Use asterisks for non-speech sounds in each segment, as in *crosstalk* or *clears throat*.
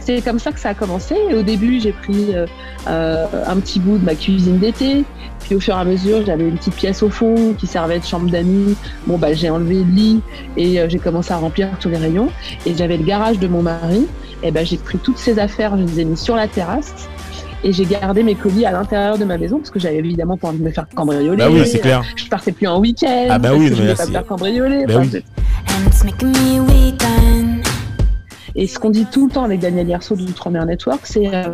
C'est comme ça que ça a commencé. Au début, j'ai pris euh, euh, un petit bout de ma cuisine d'été. Puis au fur et à mesure, j'avais une petite pièce au fond qui servait de chambre d'amis. Bon, bah, j'ai enlevé le lit et euh, j'ai commencé à remplir tous les rayons. Et j'avais le garage de mon mari. Et ben, j'ai pris toutes ces affaires, je les ai mis sur la terrasse. Et j'ai gardé mes colis à l'intérieur de ma maison parce que j'avais évidemment pas envie de me faire cambrioler. Bah oui, c'est clair. Je partais plus en week-end. Ah bah oui, parce que mais je voulais pas me faire cambrioler. Bah Enfin, oui. Et ce qu'on dit tout le temps avec Daniel Yerso d'Outre-mer Network, c'est euh,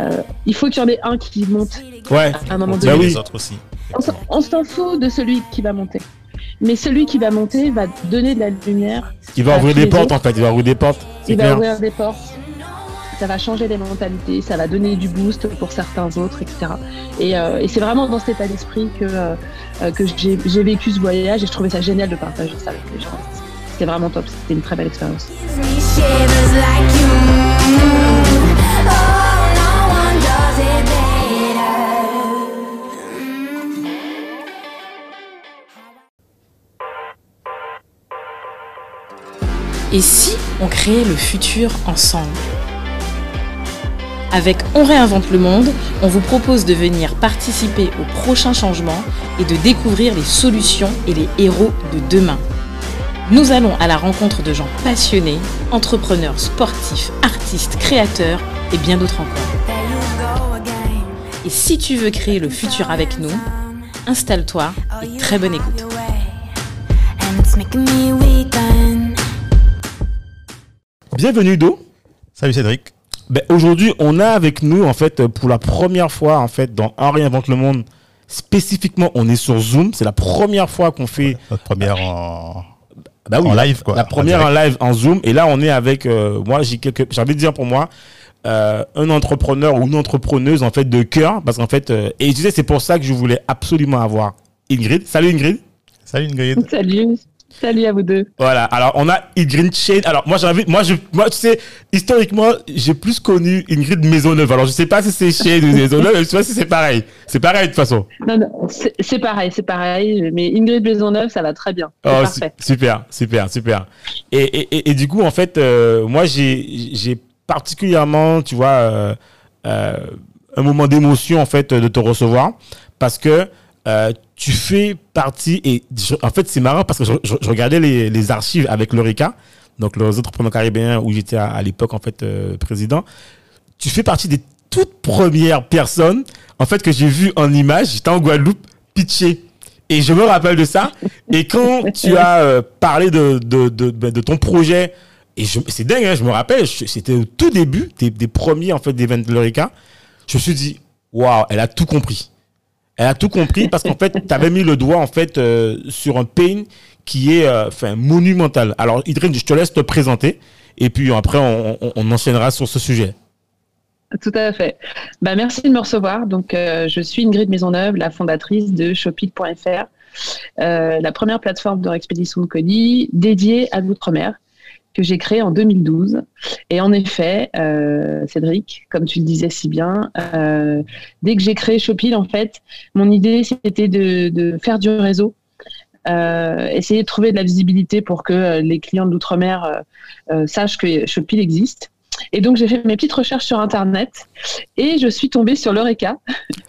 euh, il faut qu'il y en ait un qui monte Ouais. à un moment Bah donné. oui. les autres aussi. On s'en- fout de celui qui va monter. Mais celui qui va monter va donner de la lumière, Il va ouvrir des portes autres. en fait. Il va ouvrir des portes. Il va ouvrir des portes. Ça va changer les mentalités, ça va donner du boost pour certains autres, etc. Et, euh, et c'est vraiment dans cet état d'esprit que, euh, que j'ai j'ai vécu ce voyage et je trouvais ça génial de partager ça avec les gens. C'était vraiment top, c'était une très belle expérience. Et si on créait le futur ensemble? Avec On réinvente le monde, on vous propose de venir participer aux prochains changements et de découvrir les solutions et les héros de demain. Nous allons à la rencontre de gens passionnés, entrepreneurs, sportifs, artistes, créateurs et bien d'autres encore. Et si tu veux créer le futur avec nous, installe-toi et très bonne écoute. Bienvenue Do. Salut Cédric. Ben, aujourd'hui, on a avec nous en fait pour la première fois en fait dans Un réinvente le monde. Spécifiquement, on est sur Zoom. C'est la première fois qu'on fait Notre première en, bah oui, en live quoi. la première en live en Zoom. Et là, on est avec euh, moi. J'ai quelques. J'ai envie de dire pour moi. euh, un entrepreneur ou une entrepreneuse en fait de cœur parce qu'en fait euh, et tu sais c'est pour ça que je voulais absolument avoir Ingrid salut Ingrid Salut Ingrid. Salut, salut à vous deux. Voilà, alors on a Ingrid Shane. Alors moi j'ai envie, moi je, moi tu sais, historiquement j'ai plus connu Ingrid Maisonneuve. Alors je sais pas si c'est Shane ou Maisonneuve, je sais pas si c'est pareil. C'est pareil de toute façon. Non, non, c'est pareil, c'est pareil, mais Ingrid Maisonneuve, ça va très bien. Oh, parfait. su- super, super, super. Et, et, et, et du coup en fait, euh, moi j'ai, j'ai particulièrement, tu vois, euh, euh, un moment d'émotion en fait de te recevoir parce que tu fais partie et en fait c'est marrant parce que je, regardais les, archives avec l'Eureka, donc les entrepreneurs caribéens où j'étais à, l'époque en fait euh, président. Tu fais partie des toutes premières personnes en fait que j'ai vu en image. J'étais en Guadeloupe pitcher. Et je me rappelle de ça. Et quand tu as euh, parlé de, de, de, ton projet, et c'est dingue, hein, je me rappelle, c'était au tout début des, premiers en fait des de l'Eureka. Je me suis dit, waouh, elle a tout compris. Elle a tout compris parce qu'en fait, tu avais mis le doigt en fait euh, sur un pain qui est euh, monumental. Alors, Idrine, je te laisse te présenter et puis après, on, on- enchaînera sur ce sujet. Tout à fait. Bah, merci de me recevoir. Donc, euh, je suis Ingrid Maisonneuve, la fondatrice de Shopit.fr, euh, la première plateforme de expédition de colis dédiée à l'outre-mer que j'ai créée en 2012. Et en effet, euh, Cédric, comme tu le disais si bien, euh, dès que j'ai créé Shopit, en fait, mon idée, c'était de, de faire du réseau. euh, essayer de trouver de la visibilité pour que les clients de l'outre-mer sachent que Shopit existe. Et donc, j'ai fait mes petites recherches sur Internet et je suis tombée sur l'Eureka.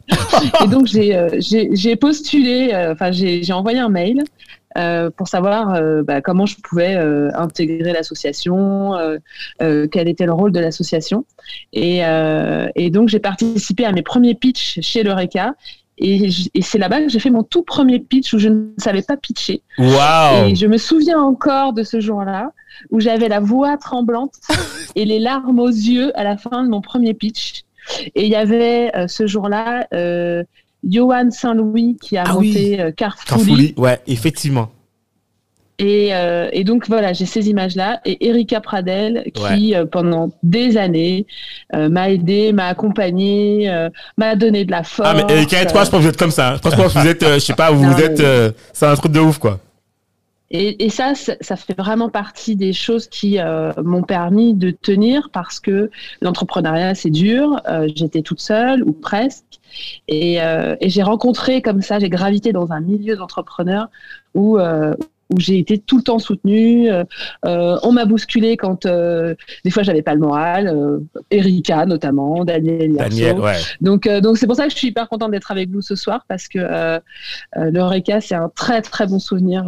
*laughs* et donc, j'ai postulé, enfin, j'ai envoyé un mail euh, pour savoir euh, bah, comment je pouvais euh, intégrer l'association, quel était le rôle de l'association. Et, et donc, j'ai participé à mes premiers pitchs chez l'Eureka. Et, et c'est là-bas que j'ai fait mon tout premier pitch où je ne savais pas pitcher. Et je me souviens encore de ce jour-là où j'avais la voix tremblante *laughs* et les larmes aux yeux à la fin de mon premier pitch. Et il y avait euh, ce jour-là euh, Johan Saint-Louis qui a Ah oui. monté euh, Carrefour. Carfouli, ouais, effectivement. Et, euh, et donc voilà, j'ai ces images-là. Et Erika Pradel qui, euh, pendant des années, euh, m'a aidé, m'a accompagné, euh, m'a donné de la force. Ah, mais Erika et toi, je pense que vous êtes comme ça. hein. Je pense que vous êtes, euh, je sais pas, vous, *laughs* Non, vous êtes, euh, c'est un truc de ouf, quoi. Et, ça, ça fait vraiment partie des choses qui euh, m'ont permis de tenir parce que l'entrepreneuriat, c'est dur. Euh, J'étais toute seule ou presque. Et, euh, et j'ai rencontré comme ça, j'ai gravité dans un milieu d'entrepreneurs où, où j'ai été tout le temps soutenue. on m'a bousculé quand des fois j'avais pas le moral. Erika notamment, Daniel. Daniel, ouais. Donc donc c'est pour ça que je suis hyper contente d'être avec vous ce soir parce que l'Eureka c'est un très très bon souvenir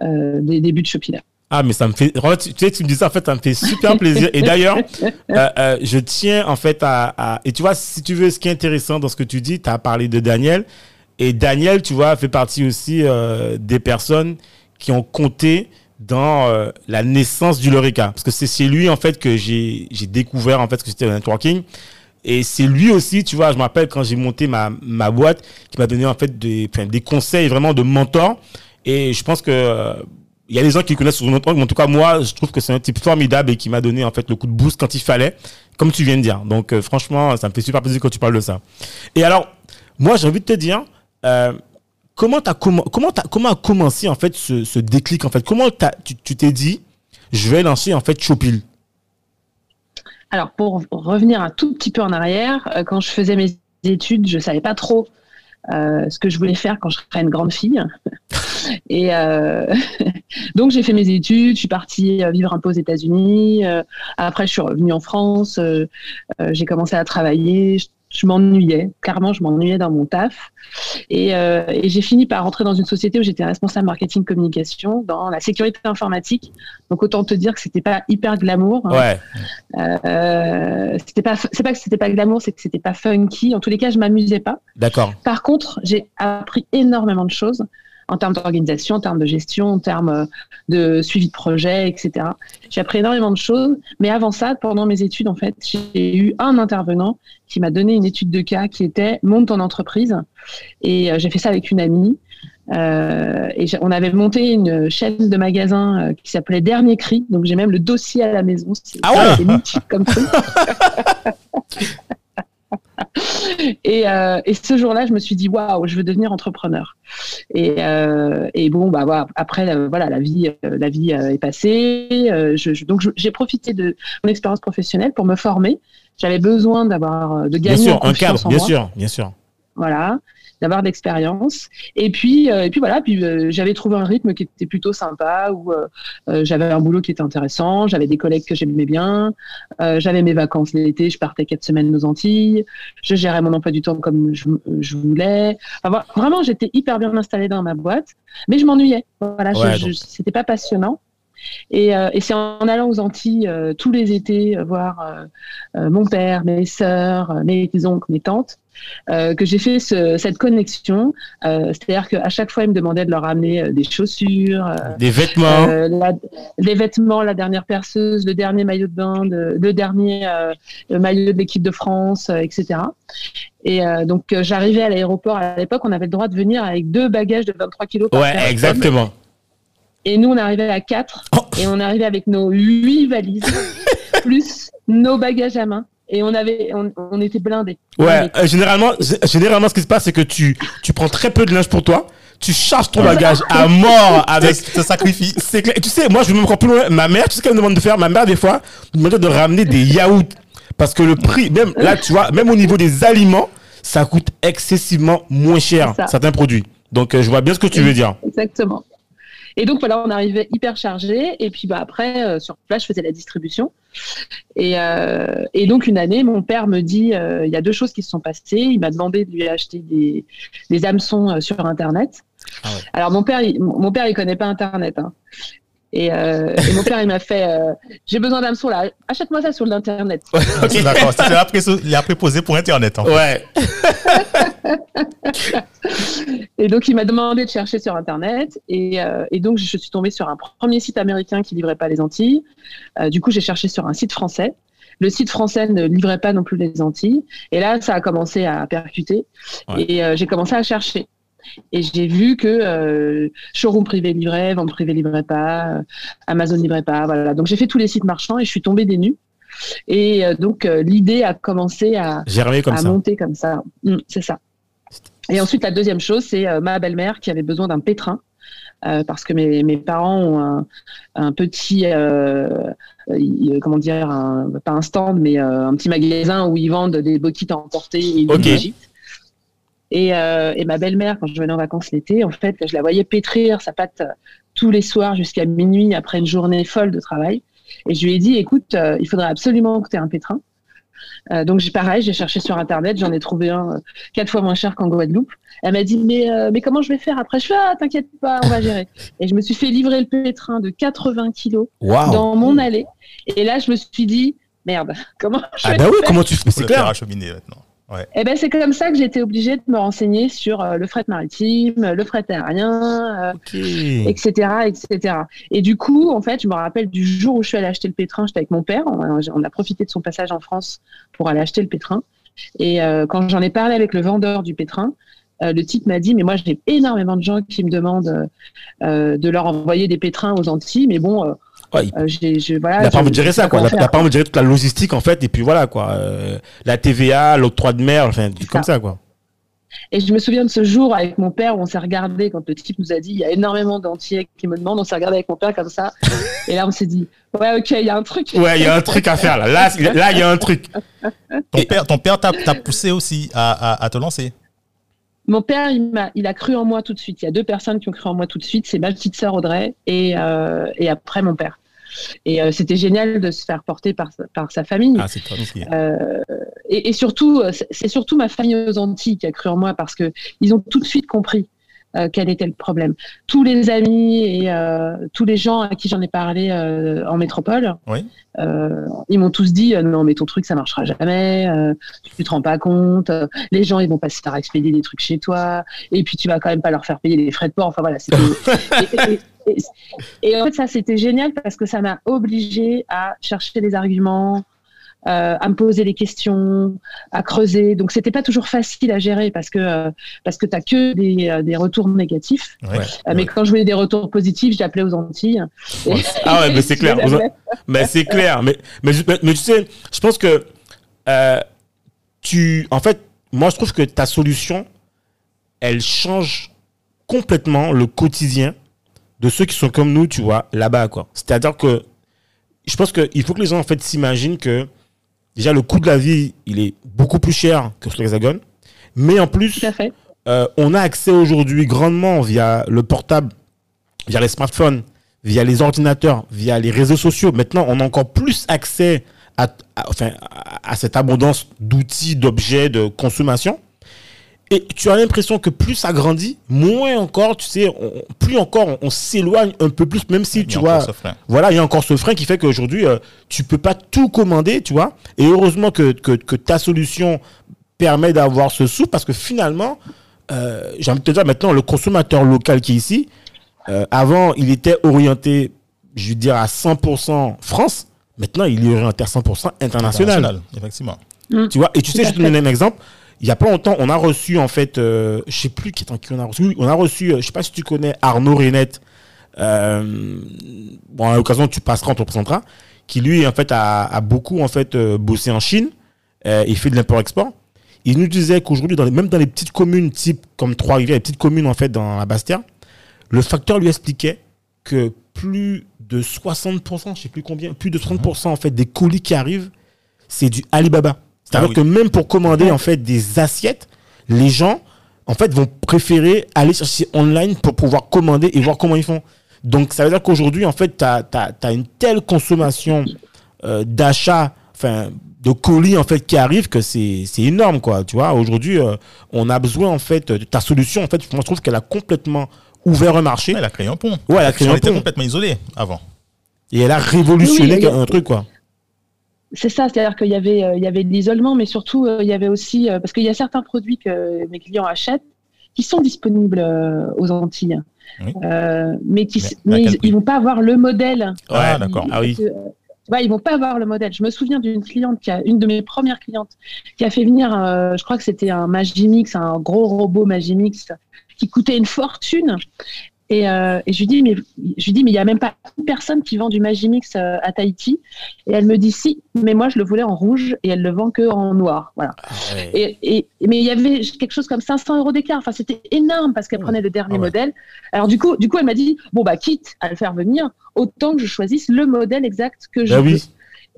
des débuts de Shopila. Ah, mais ça me fait. Tu sais, tu me dis ça, en fait, ça me fait super plaisir. Et d'ailleurs, *laughs* euh, euh, je tiens, en fait, à, Et tu vois, si tu veux, ce qui est intéressant dans ce que tu dis, tu as parlé de Daniel. Et Daniel, tu vois, fait partie aussi euh, des personnes qui ont compté dans la naissance du Lorica. Parce que c'est chez lui, en fait, que j'ai découvert, en fait, que c'était le networking. Et c'est lui aussi, tu vois, je me rappelle quand j'ai monté ma, ma boîte, qui m'a donné, en fait, des, des conseils vraiment de mentor. Et je pense que il y a des gens qui connaissent sur notre mais en tout cas, moi, je trouve que c'est un type formidable et qui m'a donné, en fait, le coup de boost quand il fallait, comme tu viens de dire. Donc, euh, franchement, ça me fait super plaisir quand tu parles de ça. Et alors, moi, j'ai envie de te dire, euh, comment, as, comment, comment, comment a commencé, en fait, ce, ce déclic, en fait? Comment tu t'es dit, je vais lancer, en fait, Chopil? Alors, pour revenir un tout petit peu en arrière, euh, quand je faisais mes études, je savais pas trop euh, ce que je voulais faire quand je serais une grande fille. *laughs* Et euh, *laughs* donc j'ai fait mes études, je suis partie vivre un peu aux États-Unis. Euh, après, je suis revenue en France. J'ai commencé à travailler je m'ennuyais, clairement, je m'ennuyais dans mon taf. Et, euh, et j'ai fini par rentrer dans une société où j'étais responsable marketing communication dans la sécurité informatique. Donc autant te dire que c'était pas hyper glamour. Hein. Ouais. Euh, c'était pas, c'est pas que c'était pas glamour, c'est que c'était pas funky. En tous les cas, je m'amusais pas. D'accord. Par contre, j'ai appris énormément de choses en termes d'organisation, en termes de gestion, en termes euh, de suivi de projet, etc. J'ai appris énormément de choses, mais avant ça, pendant mes études, en fait, j'ai eu un intervenant qui m'a donné une étude de cas qui était monte ton entreprise, et euh, j'ai fait ça avec une amie. Euh, et on avait monté une chaîne de magasins qui s'appelait Dernier Cri, donc j'ai même le dossier à la maison. Ah ouais? Comme ça. *laughs* *laughs* et, euh, et, ce jour-là, je me suis dit waouh, je veux devenir entrepreneur. Et, euh, et bon, bah voilà, après, euh, voilà, la vie, la vie est passée. Je, je, donc, j'ai profité de mon expérience professionnelle pour me former. J'avais besoin d'avoir de gagner bien sûr, en un cadre, bien moi. sûr, bien sûr. Voilà d'avoir de l'expérience. Et puis, euh, et puis voilà, puis euh, j'avais trouvé un rythme qui était plutôt sympa, où euh, j'avais un boulot qui était intéressant, j'avais des collègues que j'aimais bien, j'avais mes vacances l'été, je partais quatre semaines aux Antilles, je gérais mon emploi du temps comme je, je voulais. Enfin, vraiment, j'étais hyper bien installée dans ma boîte, mais je m'ennuyais. Voilà, Ouais, donc. c'était pas passionnant. Et, euh, et c'est en allant aux Antilles euh, tous les étés voir euh, mon père, mes sœurs, mes oncles, mes tantes, euh, que j'ai fait ce- cette connexion. Euh, C'est-à-dire qu'à chaque fois, ils me demandaient de leur amener euh, des chaussures, Des vêtements. la- les vêtements, la dernière perceuse, le dernier maillot de bain, de- le dernier maillot de l'équipe de France, etc. Et donc, j'arrivais à l'aéroport. À l'époque, on avait le droit de venir avec deux bagages de 23 kilos par ouais, exactement. Et nous, on arrivait à 4 Oh. et on arrivait avec nos 8 valises, *laughs* plus nos bagages à main. Et on avait, on, on était blindés. Ouais, euh, généralement, généralement, ce qui se passe, c'est que tu, tu prends très peu de linge pour toi, tu charges ton bagage à mort avec. *laughs* te sacrifie. C'est clair. Tu sais, moi, je vais même encore plus loin. Ma mère, tu sais ce qu'elle me demande de faire? Ma mère, des fois, me demande de ramener des yaourts. Parce que le prix, même là, tu vois, même au niveau des aliments, ça coûte excessivement moins cher, certains produits. Donc, euh, je vois bien ce que tu veux dire. Exactement. Et donc voilà, on arrivait hyper chargé. Et puis bah après, euh, sur place, je faisais la distribution. Et, euh, et donc une année, mon père me dit, euh, il y a deux choses qui se sont passées. Il m'a demandé de lui acheter des, des hameçons euh, sur Internet. Ah ouais. Alors mon père, il, mon père, il connaît pas Internet. Hein. Et, euh, et mon père, il m'a fait, euh, j'ai besoin d'hameçons là. Achète-moi ça sur l'internet. Ok, d'accord. C'était la, pré- la préposée pour Internet. En fait. Ouais. *laughs* Et donc, il m'a demandé de chercher sur Internet. Et, euh, et donc, je suis tombée sur un premier site américain qui livrait pas les Antilles. Euh, du coup, j'ai cherché sur un site français. Le site français ne livrait pas non plus les Antilles. Et là, ça a commencé à percuter. Ouais. Et euh, j'ai commencé à chercher. Et j'ai vu que euh, showroom privé livrait, vente privée livrait pas, euh, Amazon livrait pas. Voilà. Donc, j'ai fait tous les sites marchands et je suis tombée des nues. Et euh, donc, euh, l'idée a commencé à, comme à monter comme ça. Mm, c'est ça. Et ensuite, la deuxième chose, c'est ma belle-mère qui avait besoin d'un pétrin. parce que mes, mes parents ont un, un petit, comment dire, un- pas un stand, mais un petit magasin où ils vendent des boquettes à emporter et une Ok. Et, euh, et ma belle-mère, quand je venais en vacances l'été, en fait, je la voyais pétrir sa pâte tous les soirs jusqu'à minuit après une journée folle de travail. Et je lui ai dit, écoute, euh, il faudrait absolument que tu aies un pétrin. Euh, donc, j'ai pareil, j'ai cherché sur Internet, j'en ai trouvé un quatre fois moins cher qu'en Guadeloupe. Elle m'a dit, mais, mais comment je vais faire après? Je fais, ah, t'inquiète pas, on va gérer. Et je me suis fait livrer le pétrin de 80 kilos dans mon allée. Et là, je me suis dit, merde, *laughs* comment je Ah bah oui, comment tu fais C'est clair. acheminer maintenant. Ouais. Et eh ben c'est comme ça que été obligée de me renseigner sur euh, le fret maritime, le fret aérien, euh, etc., etc. Et du coup, en fait, je me rappelle du jour où je suis allée acheter le pétrin, j'étais avec mon père. On a, profité de son passage en France pour aller acheter le pétrin. Et euh, quand j'en ai parlé avec le vendeur du pétrin, le type m'a dit, mais moi j'ai énormément de gens qui me demandent de leur envoyer des pétrins aux Antilles, mais bon, il n'a pas envie de gérer ça, quoi. Il n'a pas envie de gérer toute la logistique, en fait, et puis voilà, quoi. Euh, la TVA, l'octroi de mer, enfin, comme ça, quoi. Et je me souviens de ce jour avec mon père où on s'est regardé quand le type nous a dit il y a énormément d'entiers qui me demandent. On s'est regardé avec mon père comme ça. *laughs* et là, on s'est dit ouais, ok, il y a un truc. Ouais, il y a un truc à faire là. Là, là il y a un truc. Ton père, ton père t'a poussé aussi à, à, te lancer mon père, il a, il a cru en moi tout de suite. Il y a deux personnes qui ont cru en moi tout de suite. C'est ma petite sœur Audrey et, euh, et après mon père. Et euh, c'était génial de se faire porter par, par sa famille. Ah, euh, et, et, surtout, c'est surtout ma famille aux Antilles qui a cru en moi parce que ils ont tout de suite compris euh, quel était le problème. Tous les amis et euh, tous les gens à qui j'en ai parlé euh, en métropole, oui. ils m'ont tous dit non mais ton truc ça marchera jamais, tu te rends pas compte, les gens ils vont pas se faire expédier des trucs chez toi et puis tu vas quand même pas leur faire payer les frais de port. Enfin voilà. *laughs* et, et, et, en fait ça c'était génial parce que ça m'a obligé à chercher des arguments, euh, à me poser des questions, à creuser. Donc c'était pas toujours facile à gérer parce que euh, parce que t'as que des, euh, des, retours négatifs. mais quand je voulais des retours positifs, j'appelais aux Antilles. ah ouais, mais c'est clair. *laughs* mais c'est clair. Mais, mais, mais, tu sais, je pense que tu, en fait, moi je trouve que ta solution, elle change complètement le quotidien de ceux qui sont comme nous, tu vois, là-bas, quoi. C'est-à-dire que je pense qu'il faut que les gens, en fait, s'imaginent que déjà le coût de la vie, il est beaucoup plus cher que sur l'Hexagone. Mais en plus, euh, on a accès aujourd'hui grandement via le portable, via les smartphones, via les ordinateurs, via les réseaux sociaux. Maintenant, on a encore plus accès à, enfin, à cette abondance d'outils, d'objets, de consommation. Et tu as l'impression que plus ça grandit, moins encore, tu sais, plus encore on, s'éloigne un peu plus, même si tu vois, voilà, il y a encore ce frein qui fait qu'aujourd'hui, tu euh, tu peux pas tout commander, tu vois. Et heureusement que, que, ta solution permet d'avoir ce sou, parce que finalement, euh, j'ai envie de te dire maintenant, le consommateur local qui est ici, euh, avant, il était orienté, je veux dire, à 100% France. Maintenant, il est orienté à 100% international. effectivement. Tu vois, et tu sais, je te donne un exemple il y a pas longtemps, on a reçu en fait, euh, je sais plus qui, qui on a reçu. On a reçu, euh, je sais pas si tu connais Arnaud Renette. Euh, bon, à l'occasion, tu passeras, on te présentera. Qui lui, en fait, a, beaucoup en fait euh, bossé en Chine. il fait de l'import-export. Il nous disait qu'aujourd'hui, même dans les petites communes type comme Trois-Rivières, les petites communes en fait dans la Bastia, le facteur lui expliquait que plus de 60%, je sais plus combien, plus de 30% en fait des colis qui arrivent, c'est du Alibaba. C'est-à-dire ah que même pour commander en fait des assiettes, les gens en fait vont préférer aller chercher online pour pouvoir commander et voir comment ils font. Donc ça veut dire qu'aujourd'hui en fait tu as, une telle consommation euh, d'achats enfin de colis en fait qui arrivent que c'est énorme quoi, tu vois. Aujourd'hui euh, on a besoin en fait de ta solution en fait, je trouve qu'elle a complètement ouvert un marché. elle a créé un pont. Ouais, elle a créé un était complètement isolé avant. Et elle a révolutionné un truc quoi. C'est ça, c'est-à-dire qu'il y avait, euh, il y avait de l'isolement, mais surtout, euh, il y avait aussi, euh, parce qu'il y a certains produits que mes clients achètent qui sont disponibles aux Antilles, mais, qui, ils, vont pas avoir le modèle. Ouais, d'accord. Ah oui. ils vont pas avoir le modèle. Je me souviens d'une cliente qui a, une de mes premières clientes, qui a fait venir, je crois que c'était un Magimix, un gros robot Magimix qui coûtait une fortune. Et, euh, et, je lui dis, mais je lui dis, mais il y a même pas une personne qui vend du Magimix euh, à Tahiti. Et elle me dit, si, mais moi je le voulais en rouge et elle le vend que en noir. Voilà. Ah et, et, mais il y avait quelque chose comme 500 euros d'écart. Enfin, c'était énorme parce qu'elle prenait le dernier ah modèle. Alors du coup, du coup, elle m'a dit, bon bah quitte à le faire venir, autant que je choisisse le modèle exact que je bah. Oui,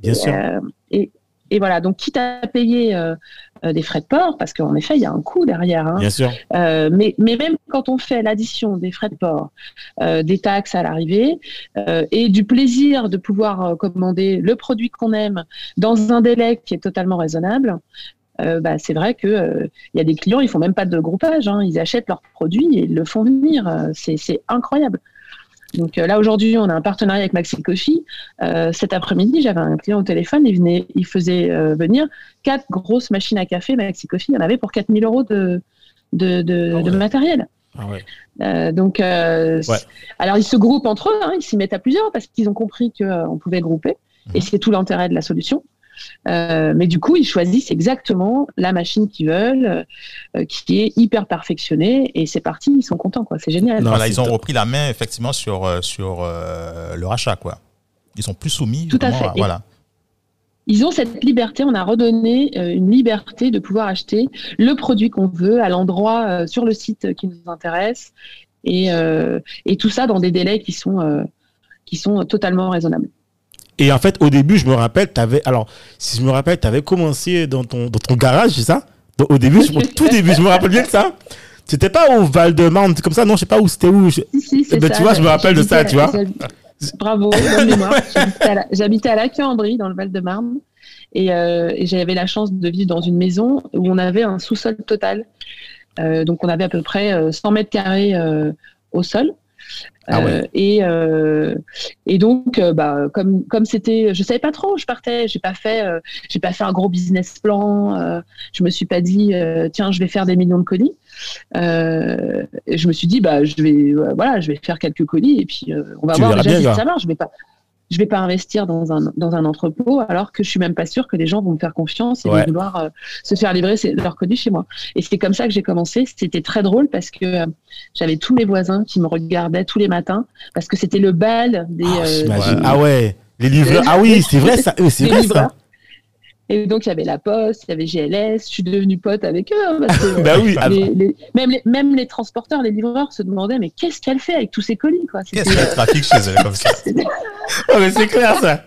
bien sûr. Euh, et, et voilà, donc quitte à payer euh, euh, des frais de port, parce qu'en effet, il y a un coût derrière. hein. Bien sûr. Euh, mais, mais même quand on fait l'addition des frais de port, euh, des taxes à l'arrivée euh, et du plaisir de pouvoir commander le produit qu'on aime dans un délai qui est totalement raisonnable, euh, bah, c'est vrai que euh, il y a des clients, ils font même pas de groupage, hein, ils achètent leurs produits et ils le font venir. Euh, C'est c'est incroyable. Donc euh, là aujourd'hui, on a un partenariat avec Maxi Coffee. Euh, cet après-midi, j'avais un client au téléphone, il venait, il faisait euh, venir quatre grosses machines à café Maxi Coffee. Il y en avait pour 4000 euros de de, de, Ah ouais. de matériel. Ah ouais. Euh, donc, euh, Ouais. alors ils se groupent entre eux, hein, ils s'y mettent à plusieurs parce qu'ils ont compris qu'on pouvait grouper et Mhm. c'est tout l'intérêt de la solution. Euh, mais du coup, ils choisissent exactement la machine qu'ils veulent, euh, qui est hyper perfectionnée et c'est parti, ils sont contents, quoi. C'est génial. Non, c'est ils ont repris la main effectivement sur, euh, sur euh, leur achat. Quoi. Ils sont plus soumis. Tout à fait. Voilà. Ils ont cette liberté, on a redonné une liberté de pouvoir acheter le produit qu'on veut à l'endroit euh, sur le site qui nous intéresse et, euh, et tout ça dans des délais qui sont, euh, qui sont totalement raisonnables. Et en fait, au début, je me rappelle, t'avais, alors, si je me rappelle, tu avais commencé dans ton, dans ton garage, c'est ça? Donc, Au début, au tout début, je me rappelle bien de ça. C'était pas au Val-de-Marne, comme ça, non, je sais pas où c'était où. je- Si, si, c'est ben, ça. tu vois, je me rappelle de ça, tu vois. Bravo, bonne mémoire. J'habitais à la- Lac-en-Brie, dans le Val-de-Marne. Et, euh, et j'avais la chance de vivre dans une maison où on avait un sous-sol total. Euh, donc, on avait à peu près euh, 100 mètres carrés euh, au sol. Ah ouais. Euh, et, euh, et donc, euh, bah, comme comme c'était, je savais pas trop je partais. J'ai pas fait, j'ai pas fait un gros business plan. je me suis pas dit, tiens, je vais faire des millions de colis. Et je me suis dit, bah, je vais, voilà, je vais faire quelques colis et puis on va Tu voir verras déjà bien, si ça marche. Je vais pas, je vais pas investir dans un dans un entrepôt alors que je suis même pas sûre que les gens vont me faire confiance et Ouais. vouloir euh, se faire livrer leurs colis chez moi. Et c'est comme ça que j'ai commencé. C'était très drôle parce que euh, j'avais tous mes voisins qui me regardaient tous les matins parce que c'était le bal des, Ah, euh, Ah ouais, les livreurs. Ah oui, c'est vrai ça. C'est vrai ça. Et donc, il y avait la Poste, il y avait GLS, je suis devenue pote avec eux. hein, parce que, euh, *laughs* Bah oui. les- les- même, les, même les transporteurs, les livreurs se demandaient mais qu'est-ce qu'elle fait avec tous ces colis quoi? Qu'est-ce de trafic chez eux comme ça? *laughs* Euh, *laughs* ah, mais c'est clair ça.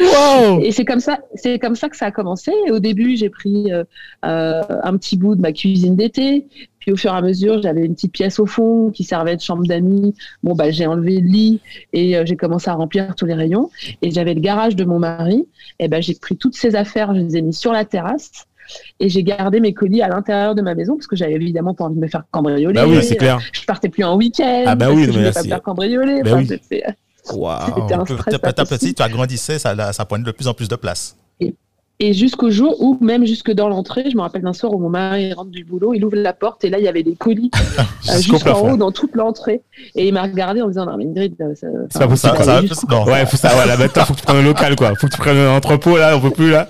Wow. Et c'est comme ça, c'est comme ça que ça a commencé. Au début, j'ai pris euh, euh, un petit bout de ma cuisine d'été. Puis au fur et à mesure, j'avais une petite pièce au fond qui servait de chambre d'amis. Bon, bah, j'ai enlevé le lit et euh, j'ai commencé à remplir tous les rayons. Et j'avais le garage de mon mari. Et ben, j'ai pris toutes ces affaires, je les ai mis sur la terrasse. Et j'ai gardé mes colis à l'intérieur de ma maison parce que j'avais évidemment pas envie de me faire cambrioler. Bah oui, c'est clair. Je partais plus en week-end. Ah bah parce oui, que je mais voulais pas me faire cambrioler. Bah Enfin, oui. *laughs* Waouh. C'était un Petit stress tu agrandissais, ça, ça prenait de plus en plus de place. Et jusqu'au jour où, même jusque dans l'entrée, je me rappelle d'un soir où mon mari rentre du boulot, il ouvre la porte et là, il y avait des colis *laughs* euh, jusqu'en haut dans toute l'entrée. Et il m'a regardé en me disant Non, mais Ingrid, euh, ça, C'est pas possible. Ça, non. Ouais, faut ça. Voilà, maintenant faut que tu prennes un local quoi. Faut que tu prennes un entrepôt là, on peut plus là.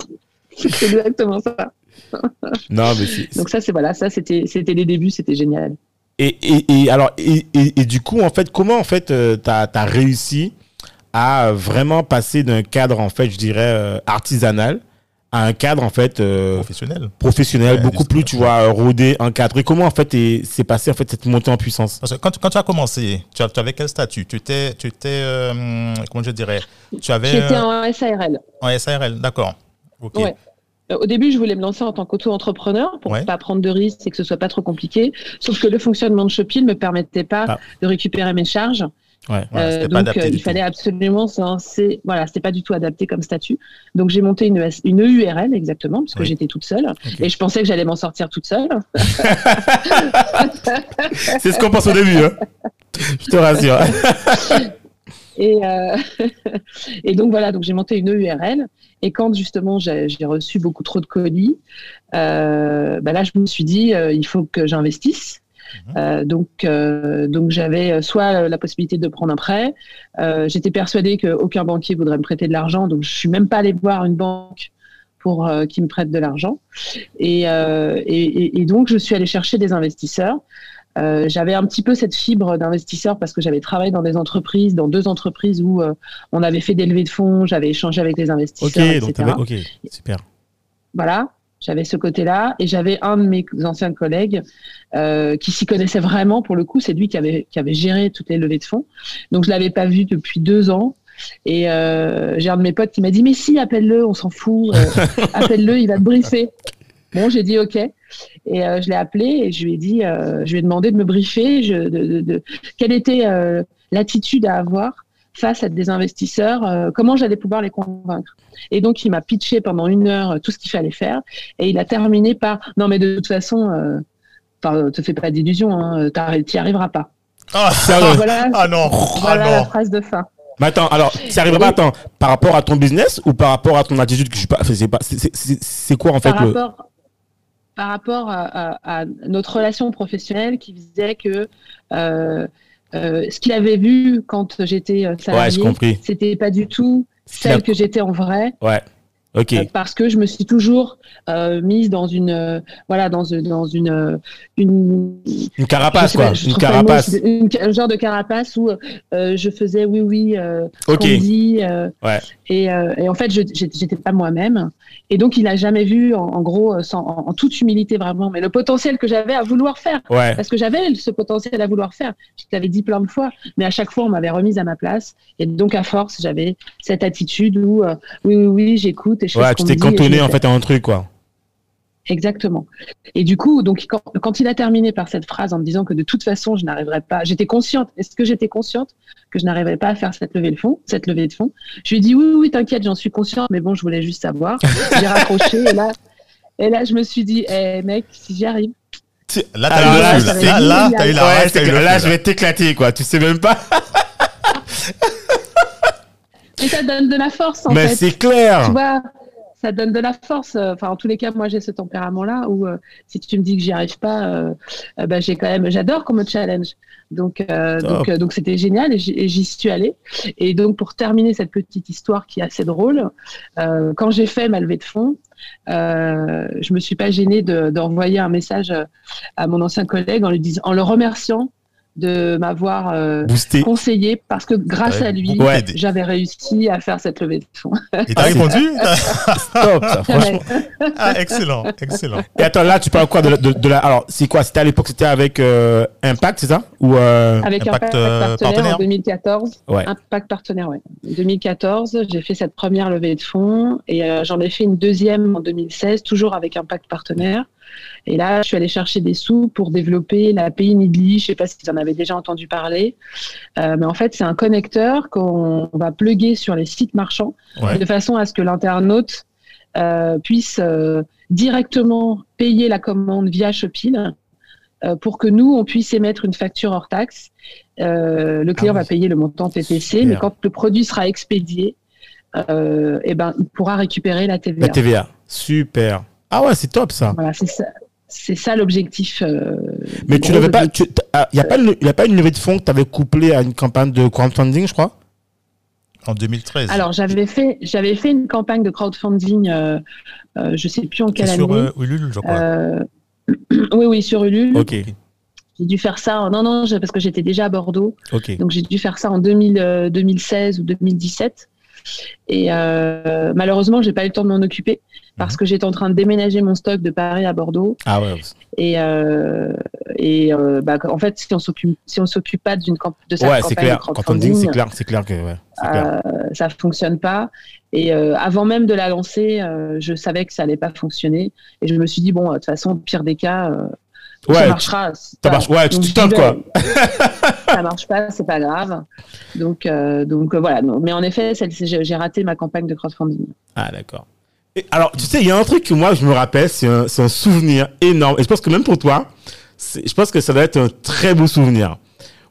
*laughs* C'est exactement ça. *laughs* Non, mais c'est. Donc ça, c'est voilà, ça c'était les débuts, c'était génial. Et, et, et alors et, et, et du coup en fait comment en fait euh, t'as as réussi à vraiment passer d'un cadre en fait je dirais euh, artisanal à un cadre en fait euh, Professionnel. professionnel Ouais, beaucoup plus tu vois rodé encadré comment en fait est- s'est passé en fait cette montée en puissance? Parce que quand, quand tu as commencé, tu, avais quel statut? Tu étais, tu étais euh, comment je dirais? Tu avais J'étais euh, en SARL. en SARL, d'accord. Ok. Ouais. Au début, je voulais me lancer en tant qu'auto-entrepreneur pour Ouais. pas prendre de risques et que ce soit pas trop compliqué. Sauf que le fonctionnement de Shopee ne me permettait pas Ah. de récupérer mes charges. Ouais Voilà, Euh, c'était pas donc, adapté euh, il tout. fallait absolument se lancer. Voilà, c'était pas du tout adapté comme statut. Donc, j'ai monté une, ES une EURL exactement, parce que Oui. j'étais toute seule. Et je pensais que j'allais m'en sortir toute seule. *laughs* *laughs* c'est ce qu'on pense au début hein. je te rassure *laughs* Et, euh, et donc, voilà, donc j'ai monté une EURL. Et quand justement j'ai j'ai reçu beaucoup trop de colis, euh, bah là, je me suis dit, euh, il faut que j'investisse. Euh, donc, euh, donc j'avais soit la possibilité de prendre un prêt. Euh, J'étais persuadée qu'aucun banquier voudrait me prêter de l'argent, donc je suis même pas allée voir une banque pour euh, qui me prête de l'argent. Et, euh, et, et- et donc je suis allée chercher des investisseurs. Euh, j'avais un petit peu cette fibre d'investisseur parce que j'avais travaillé dans des entreprises, dans deux entreprises où euh, on avait fait des levées de fonds, j'avais échangé avec des ok investisseurs, donc etc. t'avais- ok super Voilà, j'avais ce côté-là. Et j'avais un de mes anciens collègues euh, qui s'y connaissait vraiment, pour le coup, c'est lui qui avait, qui avait géré toutes les levées de fonds. Donc je l'avais pas vu depuis deux ans. Et euh, j'ai un de mes potes qui m'a dit, mais si, appelle-le, on s'en fout, euh, *laughs* appelle-le, il va te briefer. Bon, j'ai dit OK. Et euh, je l'ai appelé et je lui ai dit, euh, je lui ai demandé de me briefer, je, de, de, de, quelle était euh, l'attitude à avoir face à des investisseurs, euh, comment j'allais pouvoir les convaincre. Et donc, il m'a pitché pendant une heure tout ce qu'il fallait faire. Et il a terminé par, non, mais de toute façon, euh, ne te fais pas d'illusions, hein, tu n'y arriveras pas. Ah, voilà, ah non, voilà ah non. la phrase de fin. Mais attends, alors, ça arriverait pas, attends, par rapport à ton business ou par rapport à ton attitude que je suis pas, c'est pas, c'est- quoi en fait par le, rapport, par rapport à, à- à notre relation professionnelle qui faisait que euh, euh, ce qu'il avait vu quand j'étais euh, Ouais, salarié, c'était pas du tout a- celle que j'étais en vrai. Ouais. Euh, parce que je me suis toujours euh, mise dans une euh, voilà dans une dans une une Une carapace, quoi. pas, Une carapace. une- un genre de carapace où je faisais oui oui ce Ok. qu'on dit euh, Ouais. et, et en fait je j'étais pas moi-même et donc il a jamais vu en, en gros sans, en, en toute humilité vraiment mais le potentiel que j'avais à vouloir faire Ouais. parce que j'avais ce potentiel à vouloir faire je te l'avais dit plein de fois mais à chaque fois on m'avait remise à ma place et donc à force j'avais cette attitude où oui oui oui j'écoute et je fais Ouais, ce tu t'es cantonné en fait à un truc, quoi. Exactement. Et du coup, donc quand, quand il a terminé par cette phrase en me disant que de toute façon je n'arriverais pas, j'étais consciente. Est-ce que j'étais consciente que je n'arriverais pas à faire cette levée de fond, cette levée de fond? Je lui ai dit oui, oui, t'inquiète, j'en suis consciente, mais bon, je voulais juste savoir. *laughs* J'ai raccroché et là, et là, je me suis dit, eh mec, si j'y arrive. Là, Ah, t'as eu là, le là, là. Là, là, eu la ouais, rage, c'est t'as eu que le là, feu, je vais t'éclater, quoi. Tu sais même pas. Et ça donne de la force en Mais fait. c'est clair. Tu vois, ça donne de la force. Enfin, en tous les cas, moi, j'ai ce tempérament-là où euh, si tu me dis que j'y arrive pas, euh, euh, bah, j'ai quand même, j'adore qu'on me challenge. Donc, donc, donc, c'était génial et j'y suis allée. Et donc, pour terminer cette petite histoire qui est assez drôle, quand j'ai fait ma levée de fonds, euh, je me suis pas gênée de- d'envoyer un message à mon ancien collègue en lui disant, en le remerciant de m'avoir euh, conseillé parce que grâce Ouais, à lui, Ouais. j'avais réussi à faire cette levée de fonds. Et t'as Ah, répondu *laughs* Top, ça, franchement. Ah, excellent, excellent. Et attends, là, tu parles quoi de, la- de, de la. Alors, c'est quoi? C'était à l'époque, c'était avec euh, Impact, c'est ça? Ou. euh, Avec Impact, Impact, euh, partenaire, partenaire? en 2014. Ouais. Impact partenaire, ouais. 2014, j'ai fait cette première levée de fonds et euh, j'en ai fait une deuxième en 2016, toujours avec Impact partenaire. Et là, je suis allée chercher des sous pour développer l'API Nidli. Je sais pas si vous en avez déjà entendu parler, Euh, mais en fait, c'est un connecteur qu'on va plugger sur les sites marchands Ouais. de façon à ce que l'internaute euh, puisse euh, directement payer la commande via Shopil euh, pour que nous, on puisse émettre une facture hors taxe. Le client Ah va payer le montant TTC, mais quand le produit sera expédié, euh, eh ben, il pourra récupérer la TVA. La TVA. Super. Ah ouais, c'est top ça. Voilà, c'est ça. C'est ça l'objectif. euh, Mais tu n'avais pas. Il n'y a, pas une- y a pas une levée de fonds que tu avais couplée à une campagne de crowdfunding, je crois? En 2013. Alors, j'avais fait, j'avais fait une campagne de crowdfunding, euh, euh, je sais plus en quelle sur année. euh, Ulule, je crois. Euh, *clears throat* oui, oui, sur Ulule. Ok, J'ai dû faire ça. en- Non, non, parce que j'étais déjà à Bordeaux. ok. Donc, j'ai dû faire ça en 2000, euh, 2016 ou 2017. Et euh, malheureusement, j'ai pas eu le temps de m'en occuper parce que j'étais en train de déménager mon stock de Paris à Bordeaux. Ah ouais. Et, euh, et euh, bah, en fait, si on s'occupe, si on s'occupe pas d'une camp- de sa Ouais, c'est campagne clair. de Crowdfunding, c'est clair, c'est clair que. Ouais, c'est clair. euh, ça fonctionne pas. Et euh, avant même de la lancer, je savais que ça allait pas fonctionner. Et je me suis dit bon, de toute façon, pire des cas, euh, ça Ouais, marchera. ça marche. Ouais, tu te tentes, quoi. ça marche pas, c'est pas grave. Donc, euh, donc euh, voilà. Mais en effet, celle- j'ai j'ai raté ma campagne de crowdfunding. Ah, d'accord. Et Alors, tu sais, il y a un truc que moi, je me rappelle, c'est un, un souvenir énorme. Et je pense que même pour toi, je pense que ça doit être un très beau souvenir.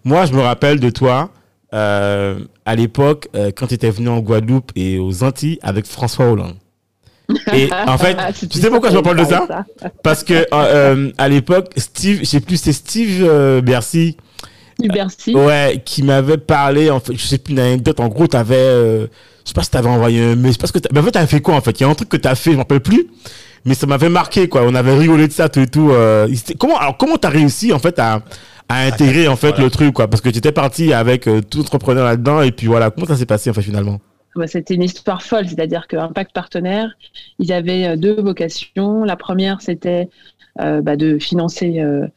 Moi, je me rappelle de toi, euh, à l'époque, euh, quand tu étais venu en Guadeloupe et aux Antilles avec François Hollande. Et en fait, *laughs* tu sais pourquoi je me parle de ça Parce que euh, euh, à l'époque, Steve, je sais plus, c'est Steve euh, Bercy, Du Bercy. ouais, qui m'avait parlé. En fait, je sais plus une anecdote. En gros, t'avais, euh, je sais pas si t'avais envoyé un, mais je sais pas ce que. t'as- Mais en fait, t'avais fait quoi en fait? Il y a un truc que t'as fait, je m'en rappelle plus. Mais ça m'avait marqué quoi. On avait rigolé de ça tout et tout. euh, comment alors comment t'as réussi en fait à à intégrer en fait voilà. le truc quoi? Parce que tu étais parti avec euh, tout entrepreneur là-dedans et puis voilà. Comment ça s'est passé en fait finalement? Bah, C'était une histoire folle, c'est-à-dire que Impact Partenaire, ils avaient euh, deux vocations. La première, c'était euh, bah, de financer euh,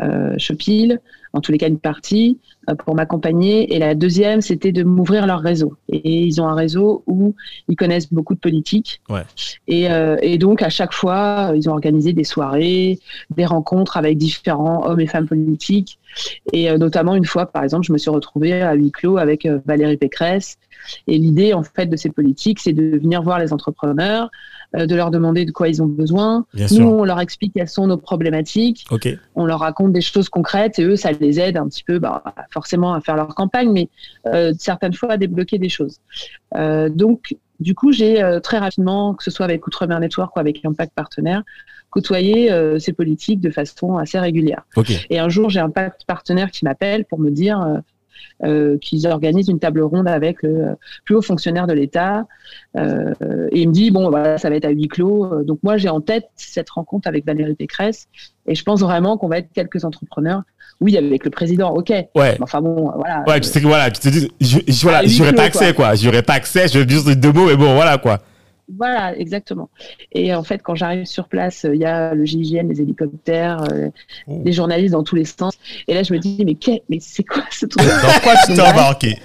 euh, Shopil. En tous les cas une partie, pour m'accompagner. Et la deuxième, c'était de m'ouvrir leur réseau. Et ils ont un réseau où ils connaissent beaucoup de politique. Ouais. Et, et, donc, à chaque fois, ils ont organisé des soirées, des rencontres avec différents hommes et femmes politiques. Et notamment, une fois, par exemple, je me suis retrouvée à huis clos avec Valérie Pécresse. Et l'idée, en fait, de ces politiques, c'est de venir voir les entrepreneurs, euh, de leur demander de quoi ils ont besoin. Nous, on leur explique quelles sont nos problématiques. On leur raconte des choses concrètes et eux, ça les aide un petit peu, bah, forcément à faire leur campagne, mais euh, certaines fois à débloquer des choses. Euh, donc, du coup, j'ai très rapidement, que ce soit avec Outre-mer Network ou avec Impact Partenaire, côtoyé ces politiques de façon assez régulière. Et un jour, j'ai un partenaire qui m'appelle pour me dire euh, qu'ils organisent une table ronde avec le plus haut fonctionnaire de l'État. Euh, et il me dit, bon, voilà, ça va être à huis clos. Donc moi, j'ai en tête cette rencontre avec Valérie Pécresse. Et je pense vraiment qu'on va être quelques entrepreneurs. Oui, avec le président, ok. Ouais. Enfin bon, voilà. Ouais, tu sais que voilà, tu te dis, j'aurais pas accès, quoi. J'aurais pas accès, je veux juste deux mots, mais bon, voilà, quoi. Voilà, exactement. Et en fait, quand j'arrive sur place, il y a le GIGN, les hélicoptères, euh, oh. les journalistes dans tous les sens. Et là, je me dis, mais, mais c'est quoi ce truc? Dans quoi tu t'es embarqué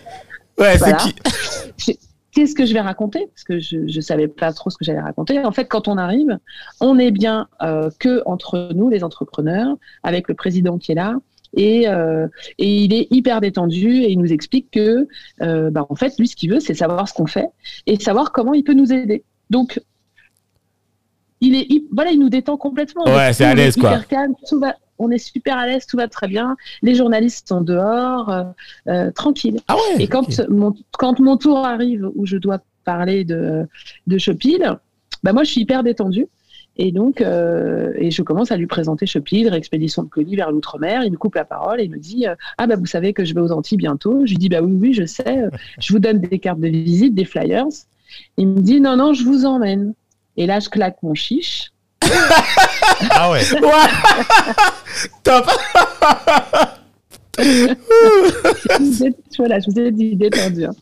Ouais, c'est qui? Qu'est-ce que je vais raconter? Parce que je ne savais pas trop ce que j'allais raconter. En fait, quand on arrive, on est bien euh, que entre nous, les entrepreneurs, avec le président qui est là, et, euh, et, il est hyper détendu et il nous explique que, euh, bah, en fait, lui, ce qu'il veut, c'est savoir ce qu'on fait et savoir comment il peut nous aider. Donc, il est, voilà, il nous détend complètement. Ouais, c'est à l'aise, quoi. tout va, on est super à l'aise, tout va très bien. Les journalistes sont dehors, euh, euh tranquilles. Ah ouais, et quand, mon, quand mon tour arrive où je dois parler de, de Shopil, bah moi, je suis hyper détendue. Et donc, euh, et je commence à lui présenter Shopil, expédition de colis vers l'outre-mer. Il me coupe la parole et il me dit euh, Ah, bah, vous savez que je vais aux Antilles bientôt. Je lui dis Bah oui, oui, je sais. Je vous donne des cartes de visite, des flyers. Il me dit non, non, je vous emmène. Et là, je claque mon chiche. ah ouais. *laughs* *laughs* Top. voilà, je vous ai dit détendu. Hein.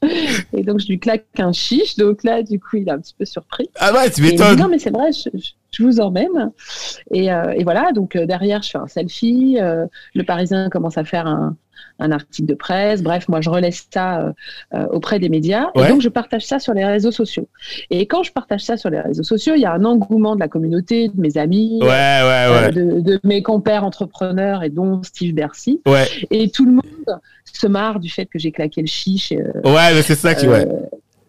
Et donc, je lui claque un chiche. Donc là, du coup, il est un petit peu surpris. Ah ouais, tu m'étonnes. Non, mais c'est vrai, je, vous emmène. Et, euh, et voilà, donc euh, derrière, je fais un selfie. Euh, le Parisien commence à faire un, un article de presse. Bref, moi, je relaisse ça auprès des médias. Et donc, je partage ça sur les réseaux sociaux. Et quand je partage ça sur les réseaux sociaux, il y a un engouement de la communauté, de mes amis, de, mes compères entrepreneurs, et dont Steve Bercy. Et tout le monde se marre du fait que j'ai claqué le chiche. ouais, c'est ça qui... Ouais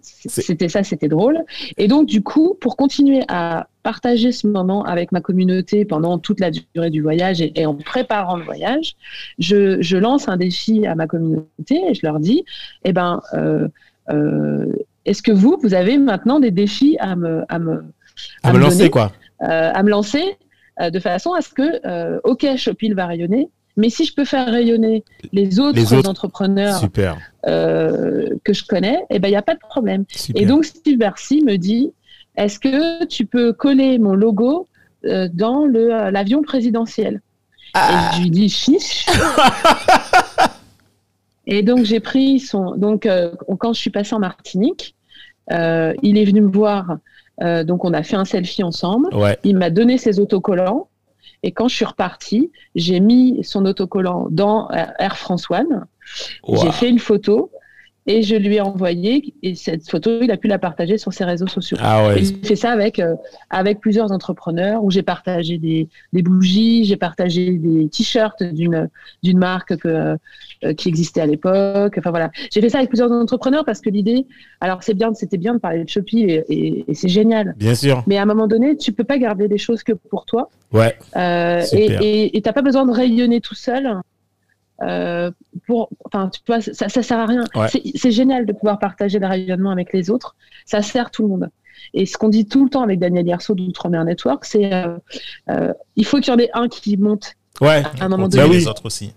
c'était ça, c'était drôle. Et donc, du coup, pour continuer à partager ce moment avec ma communauté pendant toute la durée du voyage et, en préparant le voyage, je, je, lance un défi à ma communauté et je leur dis, eh ben, euh, euh, est-ce que vous, vous avez maintenant des défis à me, à me, à, me, lancer, quoi euh, À me lancer de façon à ce que, OK, Shopil va rayonner, mais si je peux faire rayonner les autres, entrepreneurs euh, que je connais, eh ben il n'y a pas de problème. Et donc Steve Bercy me dit, est-ce que tu peux coller mon logo euh, dans euh, l'avion présidentiel? Et je lui dis chiche. *laughs* Et donc j'ai pris son. Donc quand je suis passée en Martinique, il est venu me voir. donc on a fait un selfie ensemble. Il m'a donné ses autocollants. Et quand je suis repartie, j'ai mis son autocollant dans Air France One. J'ai fait une photo et je lui ai envoyé et cette photo il a pu la partager sur ses réseaux sociaux. Ah ouais. J'ai fait ça avec euh, avec plusieurs entrepreneurs où j'ai partagé des, des bougies, j'ai partagé des t-shirts d'une d'une marque que, euh, qui existait à l'époque. Enfin voilà, j'ai fait ça avec plusieurs entrepreneurs parce que l'idée, alors c'est bien, c'était bien de parler de Shopee et, et, c'est génial. Bien sûr. Mais à un moment donné, tu peux pas garder des choses que pour toi. Ouais. Euh, et t'as pas besoin de rayonner tout seul. Euh, pour, enfin, tu vois, ça, ça sert à rien. C'est génial de pouvoir partager le rayonnement avec les autres. Ça sert tout le monde. Et ce qu'on dit tout le temps avec Daniel Yerso d'Outre-mer Network, c'est euh, euh, il faut qu'il y en ait un qui monte ouais. à un moment donné. Bah les autres aussi.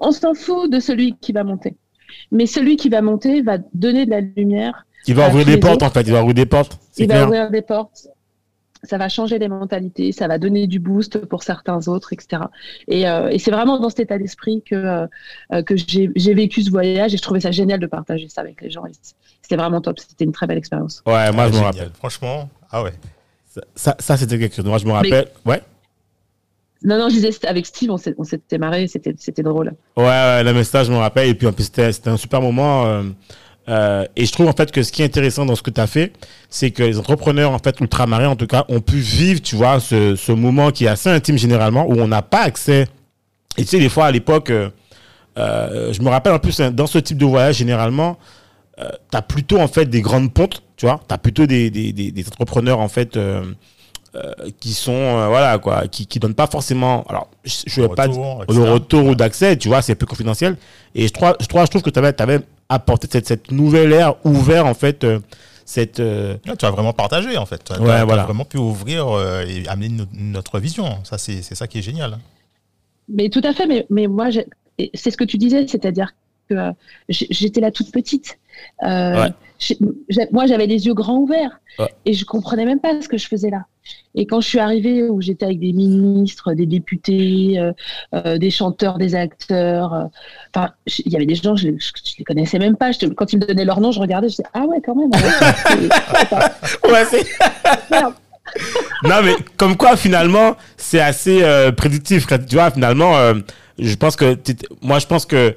On s'en fout de celui qui va monter. Mais celui qui va monter va donner de la lumière. Il va ouvrir des portes, en fait. Il va ouvrir des portes. Il va ouvrir des portes ça va changer les mentalités, ça va donner du boost pour certains autres, etc. Et, euh, et c'est vraiment dans cet état d'esprit que, euh, que j'ai vécu ce voyage et je trouvais ça génial de partager ça avec les gens. C'était vraiment top, c'était une très belle expérience. Ouais, moi je me rappelle. Franchement, ah ouais. Ça, ça, c'était quelque chose. Moi je me rappelle. ouais. Non, non, je disais, avec Steve, on s'était marré, c'était drôle. Ouais, ouais, le message, je me rappelle. Et puis, en plus, c'était un super moment. Euh, euh, et je trouve, en fait, que ce qui est intéressant dans ce que tu as fait, c'est que les entrepreneurs, en fait, ultramarins, en tout cas, ont pu vivre, tu vois, ce, ce moment qui est assez intime généralement, où on n'a pas accès. Et tu sais, des fois, à l'époque, euh, euh je me rappelle en plus, hein, dans ce type de voyage, généralement, tu as plutôt, en fait, des grandes pontes, tu vois. Tu as plutôt des, des, des, des, entrepreneurs, en fait, euh, qui sont euh, voilà quoi qui qui donnent pas forcément alors je, ne veux pas le retour ou d'accès tu vois c'est peu confidentiel et je trouve je je que tu avais, avais, apporté cette, cette nouvelle ère ouvert en fait euh, cette tu as vraiment partagé en fait. Tu as, voilà. vraiment pu ouvrir et amener notre vision. Ça c'est ça qui est génial. Mais tout à fait mais mais moi c'est ce que tu disais c'est-à-dire que j'étais là toute petite moi, j'avais les yeux grands ouverts et je comprenais même pas ce que je faisais là. Et quand je suis arrivée, où j'étais avec des ministres, des députés, euh, euh, des chanteurs, des acteurs, euh, enfin, il y avait des gens, je, ne les connaissais même pas. quand ils me donnaient leur nom, je regardais, je disais ah ouais, quand même. ouais, *laughs* c'est. *laughs* non, mais comme quoi, finalement, c'est assez prédictif. Tu vois, finalement, je pense que, moi, je pense que,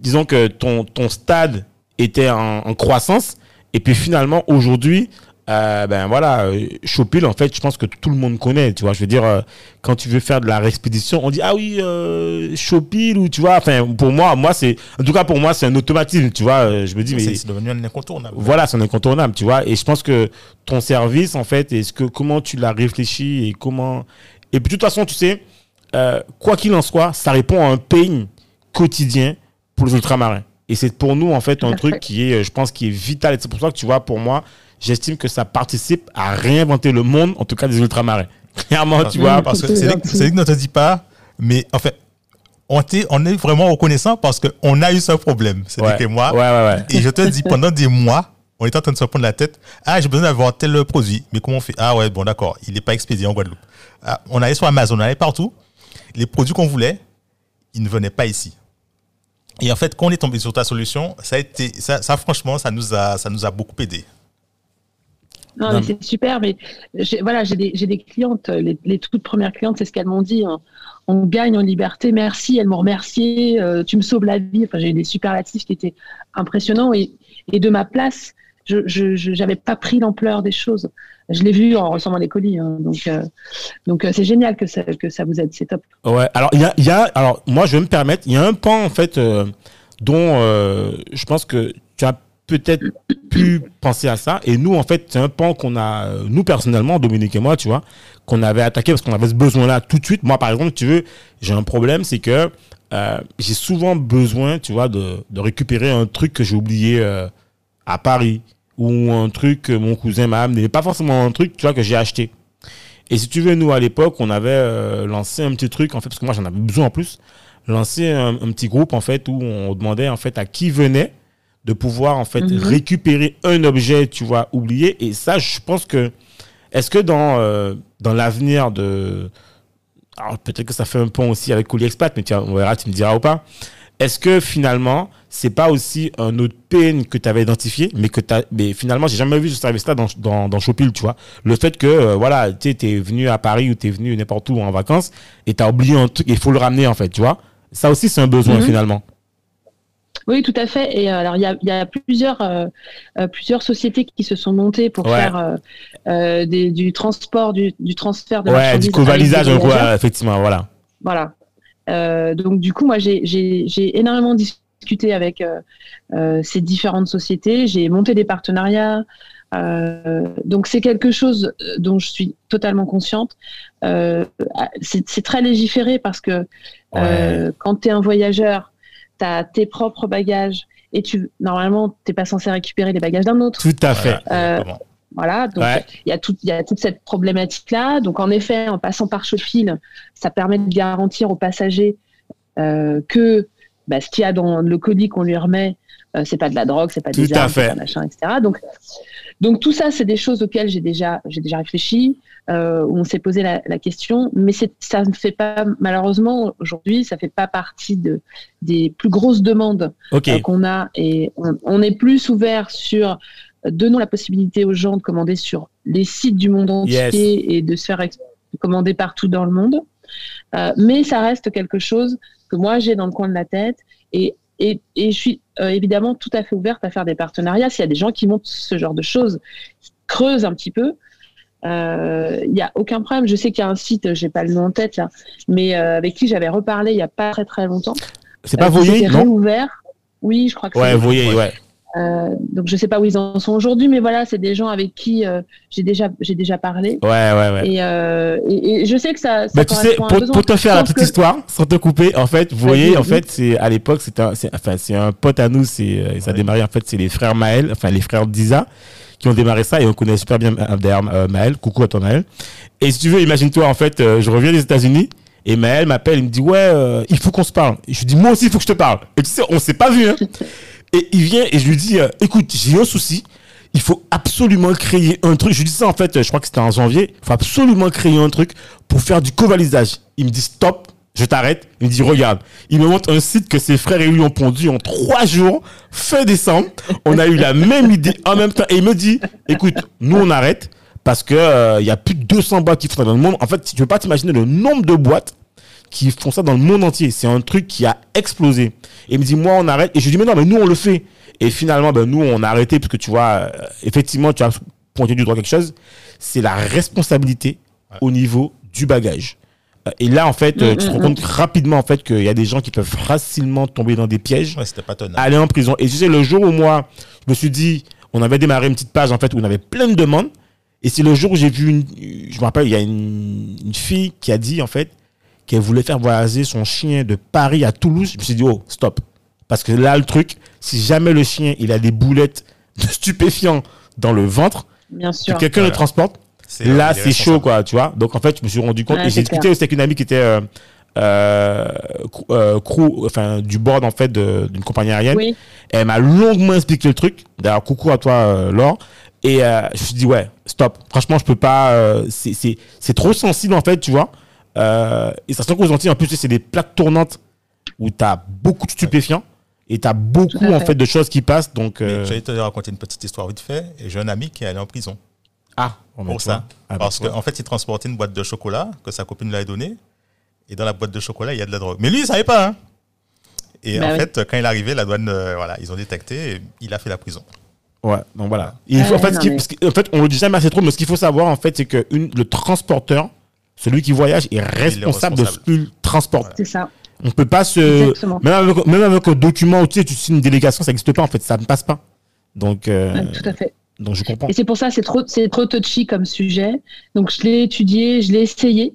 disons que ton, ton stade était en, en croissance. Et puis finalement, aujourd'hui, euh, ben voilà, Chopil, en fait, je pense que tout le monde connaît, tu vois. Je veux dire, euh, quand tu veux faire de la expédition, on dit ah oui, euh, Chopil ou tu vois. Enfin, pour moi, moi c'est, en tout cas pour moi, c'est un automatisme, tu vois. Euh, je me dis mais c'est devenu un incontournable. Voilà, c'est un incontournable, tu vois. Et je pense que ton service, en fait, est-ce que comment tu l'as réfléchi et comment. Et puis de toute façon, tu sais, euh, quoi qu'il en soit, ça répond à un pain quotidien pour les ultramarins. Et c'est pour nous, en fait, un *laughs* truc qui est, je pense, qui est vital. Et c'est pour ça que tu vois, pour moi, j'estime que ça participe à réinventer le monde, en tout cas des ultramarins. *laughs* Clairement, tu vois. Parce que c'est que ne te dit pas, mais en fait, on, on est vraiment reconnaissant parce qu'on a eu ce problème. C'est ouais. que moi. Ouais, ouais, et je te dis, pendant des mois, on était en train de se prendre la tête. Ah, j'ai besoin d'avoir tel produit. Mais comment on fait? Ah ouais, bon, d'accord. Il n'est pas expédié en Guadeloupe. Ah, on allait sur Amazon, on allait partout. Les produits qu'on voulait, ils ne venaient pas ici. Et en fait, quand on est tombé sur ta solution, ça a été, ça, ça franchement, ça nous a, ça nous a beaucoup aidé. Non, mais c'est super. Mais voilà, j'ai des, des, clientes, les, toutes premières clientes, c'est ce qu'elles m'ont dit. Hein. On gagne en liberté, merci. Elles m'ont remercié. Euh, tu me sauves la vie. Enfin, j'ai eu des superlatifs qui étaient impressionnants. Et, et de ma place, je n'avais pas pris l'ampleur des choses. Je l'ai vu en recevant les colis. Hein. donc, euh, donc euh, c'est génial que ça, que ça vous aide. C'est top. Ouais. Alors, il y a, alors, moi, je vais me permettre. Il y a un pan, en fait, dont je pense que tu as peut-être pu penser à ça. Et nous, en fait, c'est un pan qu'on a, nous personnellement, Dominique et moi, tu vois, qu'on avait attaqué parce qu'on avait ce besoin-là tout de suite. Moi, par exemple, tu veux, j'ai un problème, c'est que euh, j'ai souvent besoin, tu vois, de, récupérer un truc que j'ai oublié euh, à Paris ou un truc que mon cousin m'a amené. Pas forcément un truc, tu vois, que j'ai acheté. Et si tu veux, nous, à l'époque, on avait euh, lancé un petit truc, en fait, parce que moi, j'en avais besoin en plus, lancé un, un, petit groupe, en fait, où on demandait, en fait, à qui venait de pouvoir en fait mhm. récupérer un objet, tu vois, oublié. Et ça, je pense que est-ce que dans euh, dans l'avenir de alors peut-être que ça fait un pont aussi avec CooliExpat, mais tu on verra, tu me diras ou pas. Est-ce que finalement, c'est pas aussi un autre pain que tu avais identifié, mais que as, mais finalement, j'ai jamais vu ce service-là dans, dans, dans Shopil, tu vois. Le fait que, euh, voilà, tu es venu à Paris ou tu es venu n'importe où en vacances et tu as oublié un truc, il faut le ramener, en fait, tu vois. Ça aussi, c'est un besoin, mhm. finalement. Oui, tout à fait. Et euh, alors, il y a, y a, plusieurs, euh, plusieurs sociétés qui se sont montées pour faire des, du transport, du, du transfert de ouais, du covalisage, effectivement, voilà. Voilà. donc, du coup, moi, j'ai énormément discuté avec ces différentes sociétés. J'ai monté des partenariats. donc, c'est quelque chose dont je suis totalement consciente. c'est très légiféré parce que quand tu es un voyageur, tu as tes propres bagages et tu normalement t'es pas censé récupérer les bagages d'un autre. Tout à fait. Euh, voilà, donc il y a tout, il y a toute cette problématique là. Donc en effet, en passant par Chopil, ça permet de garantir aux passagers euh, que bah, ce qu'il y a dans le colis qu'on lui remet, euh, c'est pas de la drogue, c'est pas des armes, pas machin, etc. Donc donc tout ça, c'est des choses auxquelles j'ai déjà j'ai déjà réfléchi euh, où on s'est posé la, la, question, mais ça ne fait pas, malheureusement, aujourd'hui, ça fait pas partie de, des plus grosses demandes euh, qu'on a. Et on, on, est plus ouvert sur donnons la possibilité aux gens de commander sur les sites du monde entier et de se faire commander partout dans le monde. Euh, mais ça reste quelque chose que moi j'ai dans le coin de la tête et, et, et je suis euh, évidemment tout à fait ouverte à faire des partenariats. S'il y a des gens qui montent ce genre de choses, qui creusent un petit peu, euh, il n'y a aucun problème. Je sais qu'il y a un site, j'ai pas le nom en tête là, mais avec qui j'avais reparlé il n'y a pas très très longtemps. C'est pas Voyer, non? réouvert. Oui, je crois que ouais, Voyer, ouais. Euh, donc je sais pas où ils en sont aujourd'hui, mais voilà, c'est des gens avec qui euh, j'ai déjà j'ai déjà parlé. Ouais, ouais, ouais. Et, euh, et, je sais que ça. ça bah, tu sais, pour, pour, te faire la petite histoire, sans te couper, en fait, vous voyez, en fait, c'est à l'époque, c'est un, enfin, c'est un pote à nous, c'est ça a démarré en fait, c'est les frères Maël, enfin les frères Diza, qui ont démarré ça et on connaît super bien d'ailleurs Maël. Coucou à toi Maël. Et si tu veux, imagine-toi, en fait, je reviens des États-Unis. Et Maël m'appelle, il me dit ouais, il faut qu'on se parle. Et je lui dis moi aussi, il faut que je te parle. Et tu sais, on s'est pas vu. Hein. *laughs* Et il vient et je lui dis, euh, écoute, j'ai un souci. Il faut absolument créer un truc. Je lui dis ça en fait, je crois que c'était en janvier. Il faut absolument créer un truc pour faire du covalisage. Il me dit stop, je t'arrête. Il me dit regarde. Il me montre un site que ses frères et lui ont pondu en trois jours, fin décembre. On a eu la même idée en même temps. Et il me dit, écoute, nous on arrête parce que euh, il y a plus de 200 boîtes qui font dans le monde. En fait, tu peux pas t'imaginer le nombre de boîtes qui font ça dans le monde entier. C'est un truc qui a explosé. Et il me dit, moi, on arrête. Et je lui dis, mais non, mais nous, on le fait. Et finalement, ben, nous, on a arrêté parce que tu vois, euh, effectivement, tu as pointé du droit quelque chose. C'est la responsabilité au niveau du bagage. Euh, et là, en fait, euh, tu te rends compte rapidement, en fait, qu'il y a des gens qui peuvent facilement tomber dans des pièges, ouais, pas aller en prison. Et tu sais, le jour où moi, je me suis dit, on avait démarré une petite page, en fait, où on avait plein de demandes. Et c'est le jour où j'ai vu une, je me rappelle, il y a une, une fille qui a dit, en fait, qu'elle voulait faire voyager son chien de Paris à Toulouse, je me suis dit, oh, stop. Parce que là, le truc, si jamais le chien, il a des boulettes *laughs* de stupéfiants dans le ventre, Bien sûr. que quelqu'un le transporte, là, c'est chaud, quoi, tu vois. Donc, en fait, je me suis rendu compte, et j'ai discuté aussi avec une amie qui était, euh, euh, euh, crew, enfin, du board, en fait, d'une compagnie aérienne. Oui. Elle m'a longuement expliqué le truc. D'ailleurs, coucou à toi, Laure. Et je me suis dit, ouais, stop. Franchement, je peux pas, c'est trop sensible, en fait, tu vois. Euh, et ça se qu'aux Antilles, en plus, c'est des plaques tournantes où tu as beaucoup de stupéfiants et tu as beaucoup en fait de choses qui passent. Donc, euh... J'allais te raconter une petite histoire vite fait. J'ai un ami qui est allé en prison. Ah, pour ça. Ah, Parce qu'en en fait, il transportait une boîte de chocolat que sa copine lui avait donnée. Et dans la boîte de chocolat, il y a de la drogue. Mais lui, il savait pas. Hein. Et bah en fait, quand il est arrivé, la douane, euh, voilà, ils ont détecté et il a fait la prison. Ouais, donc voilà. en, fait, en fait, on le dit jamais assez trop, mais ce qu'il faut savoir, en fait, c'est que une, le transporteur, celui qui voyage est responsable, de ce qu'il transporte. C'est ça. On peut pas se. Même avec, même avec, un document où tu, sais, tu signes une délégation, ça n'existe pas en fait, ça ne passe pas. Donc. Euh, tout à fait. Donc je comprends. Et c'est pour ça, c'est trop, c'est trop touchy comme sujet. Donc je l'ai étudié, je l'ai essayé.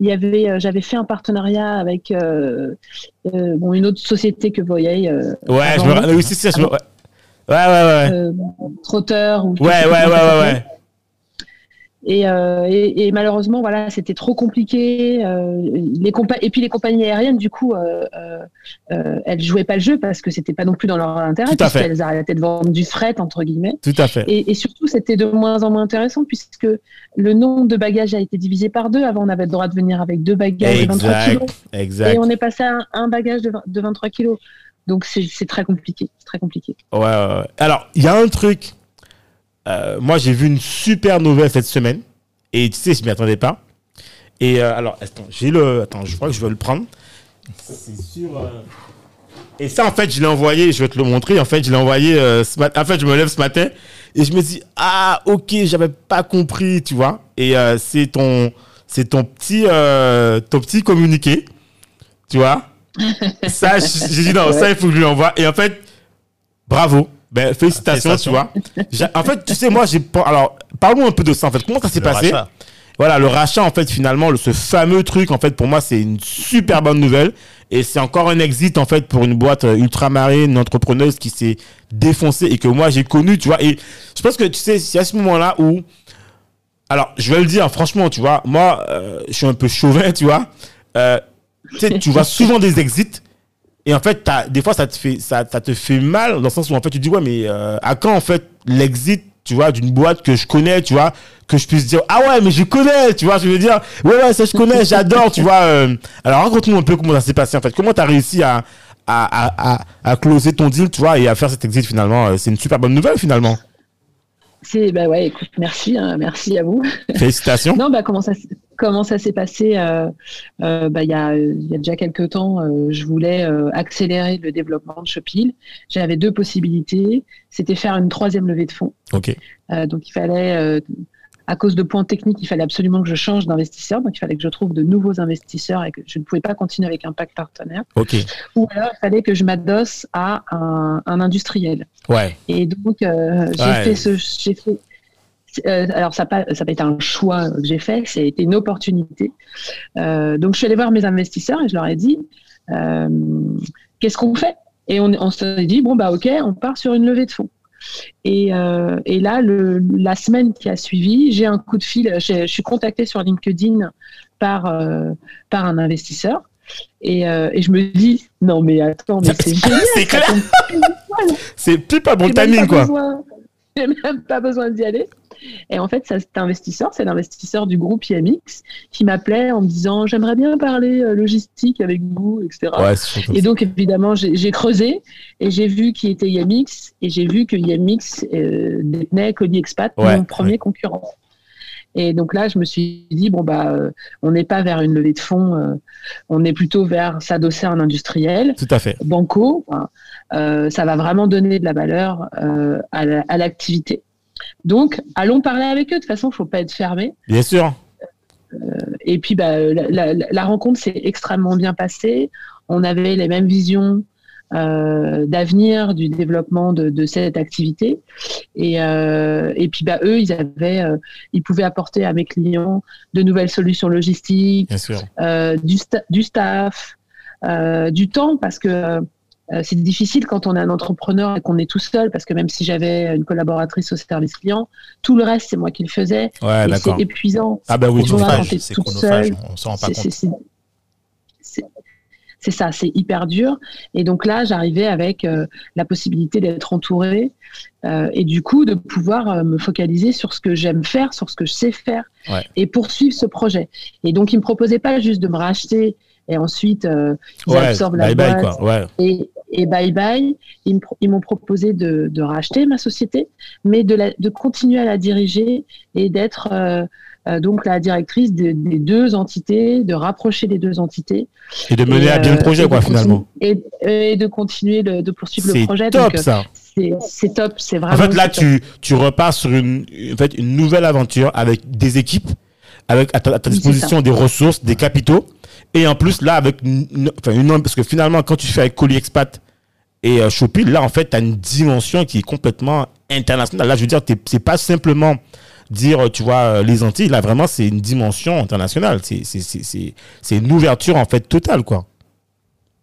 Il y avait, euh, j'avais fait un partenariat avec euh, bon, une autre société que voyez. ouais, je me... oui, c'est ça. Ouais, ouais, ouais. Trotteur ou. Ouais, ouais, ouais, ouais, ouais. Euh, et, et, malheureusement, voilà, c'était trop compliqué. Euh, les et puis les compagnies aériennes, du coup, euh, euh, elles jouaient pas le jeu parce que c'était pas non plus dans leur intérêt, puisqu'elles arrêtaient de vendre du fret entre guillemets. Tout à fait. Et, et surtout, c'était de moins en moins intéressant puisque le nombre de bagages a été divisé par deux. Avant, on avait le droit de venir avec deux bagages de 23 kilos, exact. et on est passé à un, bagage de, de 23 kilos. Donc c'est très compliqué, très compliqué. Ouais, ouais. Alors, il y a un truc euh, moi, j'ai vu une super nouvelle cette semaine. Et tu sais, je m'y attendais pas. Et euh, alors, attends, j'ai le. Attends, je crois que je vais le prendre. C'est sûr. Euh, et ça, en fait, je l'ai envoyé, je vais te le montrer. En fait, je l'ai envoyé ce matin. En fait, je me lève ce matin et je me dis, ah, ok, j'avais pas compris, tu vois. Et c'est ton, c'est ton petit, ton petit communiqué, tu vois. *laughs* ça, j'ai dit, non, ça, il faut que je lui envoie. Et en fait, bravo. Ben, félicitations, tu vois. En fait, tu sais, moi, j'ai pas. Alors, parlons un peu de ça, en fait. Comment ça s'est passé Voilà, le rachat, en fait, finalement, ce fameux truc, en fait, pour moi, c'est une super bonne nouvelle. Et c'est encore un exit, en fait, pour une boîte euh, ultramarine, une entrepreneuse qui s'est défoncée et que moi, j'ai connu, tu vois. Et je pense que, tu sais, c'est à ce moment-là où. Alors, je vais le dire, franchement, tu vois, moi, euh, je suis un peu chauvin, tu vois. Euh, tu sais, tu vois souvent des exits et en fait, des fois, ça te, fait, ça, ça, te fait mal dans le sens où en fait, tu dis, ouais, mais euh, à quand en fait l'exit, tu vois, d'une boîte que je connais, tu vois, que je puisse dire, ah ouais, mais je connais, tu vois, je veux dire, ouais, ouais, ça je connais, *laughs* j'adore, tu vois. Euh. alors, raconte-nous un peu comment ça s'est passé en fait. Comment tu as réussi à, à, à, à, closer ton deal, tu vois, et à faire cet exit finalement? Euh, c'est une super bonne nouvelle finalement. C'est bah ouais, écoute, merci, hein, merci à vous. *laughs* Félicitations. non, bah comment ça comment ça s'est passé euh, euh, bah, il, y a, il y a déjà quelques temps, euh, je voulais accélérer le développement de Shopil. J'avais deux possibilités. C'était faire une troisième levée de fonds. Ok. donc il fallait à cause de points techniques, il fallait absolument que je change d'investisseur. Donc, il fallait que je trouve de nouveaux investisseurs et que je ne pouvais pas continuer avec un pack partenaire. Ou alors, il fallait que je m'adosse à un, industriel. Ouais. Et donc, j'ai fait ce. J'ai fait, euh, alors, ça n'a pas, ça pas été un choix que j'ai fait, été une opportunité. Euh, donc, je suis allée voir mes investisseurs et je leur ai dit euh, qu'est-ce qu'on fait? Et on, on s'est dit bon, bah, ok, on part sur une levée de fonds. Et, et là, le, la semaine qui a suivi, j'ai un coup de fil, je suis contactée sur LinkedIn par, par un investisseur. Et, et, je me dis, non mais attends, mais c'est *laughs* génial. c'est clair. C'est plus pas bon timing, quoi. J'ai même pas besoin d'y aller. Et en fait, cet investisseur, c'est l'investisseur du groupe IMX qui m'appelait en me disant J'aimerais bien parler euh, logistique avec vous, etc. et donc, évidemment, j'ai creusé et j'ai vu qui était IMX et j'ai vu que IMX euh, détenait Cody Expat, mon premier concurrent. Et donc là, je me suis dit bon bah, euh, on n'est pas vers une levée de fonds, on est plutôt vers s'adosser à un industriel. Tout à fait. Banco, ça va vraiment donner de la valeur à l'activité. Donc, allons parler avec eux. De toute façon, il ne faut pas être fermé. Bien sûr. Euh, et puis, bah, la, rencontre s'est extrêmement bien passée. On avait les mêmes visions euh, d'avenir du développement de, cette activité. Et, euh, et puis, bah, eux, ils avaient, ils pouvaient apporter à mes clients de nouvelles solutions logistiques, du, du, staff, du temps, parce que c'est difficile quand on est un entrepreneur et qu'on est tout seul, parce que même si j'avais une collaboratrice au service client, tout le reste, c'est moi qui le faisais. Ouais, c'est épuisant. Ah bah oui, c'est seule. On s'en rend pas compte. C'est ça, c'est hyper dur. Et donc là, j'arrivais avec euh, la possibilité d'être entourée euh, et du coup de pouvoir me focaliser sur ce que j'aime faire, sur ce que je sais faire et poursuivre ce projet. Et donc, il me proposait pas juste de me racheter et ensuite euh, ils absorbent la boîte Et, bye bye. Ils m'ont proposé de, racheter ma société, mais de, de continuer à la diriger et d'être euh, euh, donc la directrice des deux entités, de rapprocher les deux entités. Et de mener à bien le projet, quoi, finalement. Et, de continuer de poursuivre le projet. C'est top, ça. C'est top, c'est vraiment. En fait, là, tu, tu repars sur une, en fait, une nouvelle aventure avec des équipes, avec à ta disposition des ressources, des capitaux et en plus, là, avec une, enfin, une, parce que finalement, quand tu fais avec Colis Expat et euh, Shopee, là, en fait, tu as une dimension qui est complètement internationale. Là, je veux dire, c'est pas simplement dire, tu vois, euh, les Antilles. Là, vraiment, c'est une dimension internationale. C'est une ouverture, en fait, totale, quoi.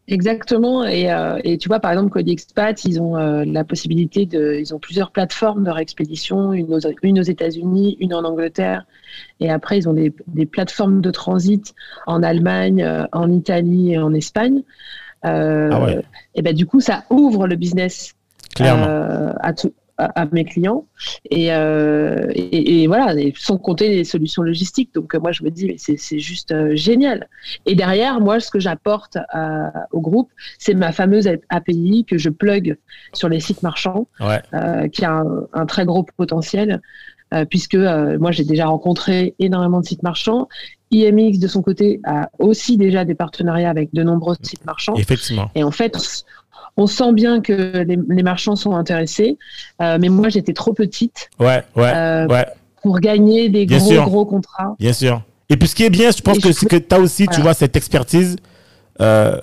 Exactement. Et, euh, et, tu vois, par exemple, Cody Expat, ils ont euh, la possibilité de. Ils ont plusieurs plateformes de réexpédition, une aux, une aux États-Unis, une en Angleterre. Et après, ils ont des, des plateformes de transit en Allemagne, euh, en Italie et en Espagne. Ah ouais. Et ben, du coup, ça ouvre le business à, tout, à, mes clients. Et, euh, et, voilà, sans compter les solutions logistiques. Donc euh, moi, je me dis, mais c'est juste euh, génial. Et derrière, moi, ce que j'apporte au groupe, c'est ma fameuse API que je plug sur les sites marchands, qui a un, très gros potentiel. puisque moi j'ai déjà rencontré énormément de sites marchands. IMX de son côté a aussi déjà des partenariats avec de nombreux sites marchands. Effectivement. Et en fait, on sent bien que les, marchands sont intéressés, euh, mais moi j'étais trop petite ouais, ouais, euh, ouais. pour gagner des gros gros contrats. Bien sûr. Et puis ce qui est bien, je pense que c'est que tu as aussi, tu vois, cette expertise euh,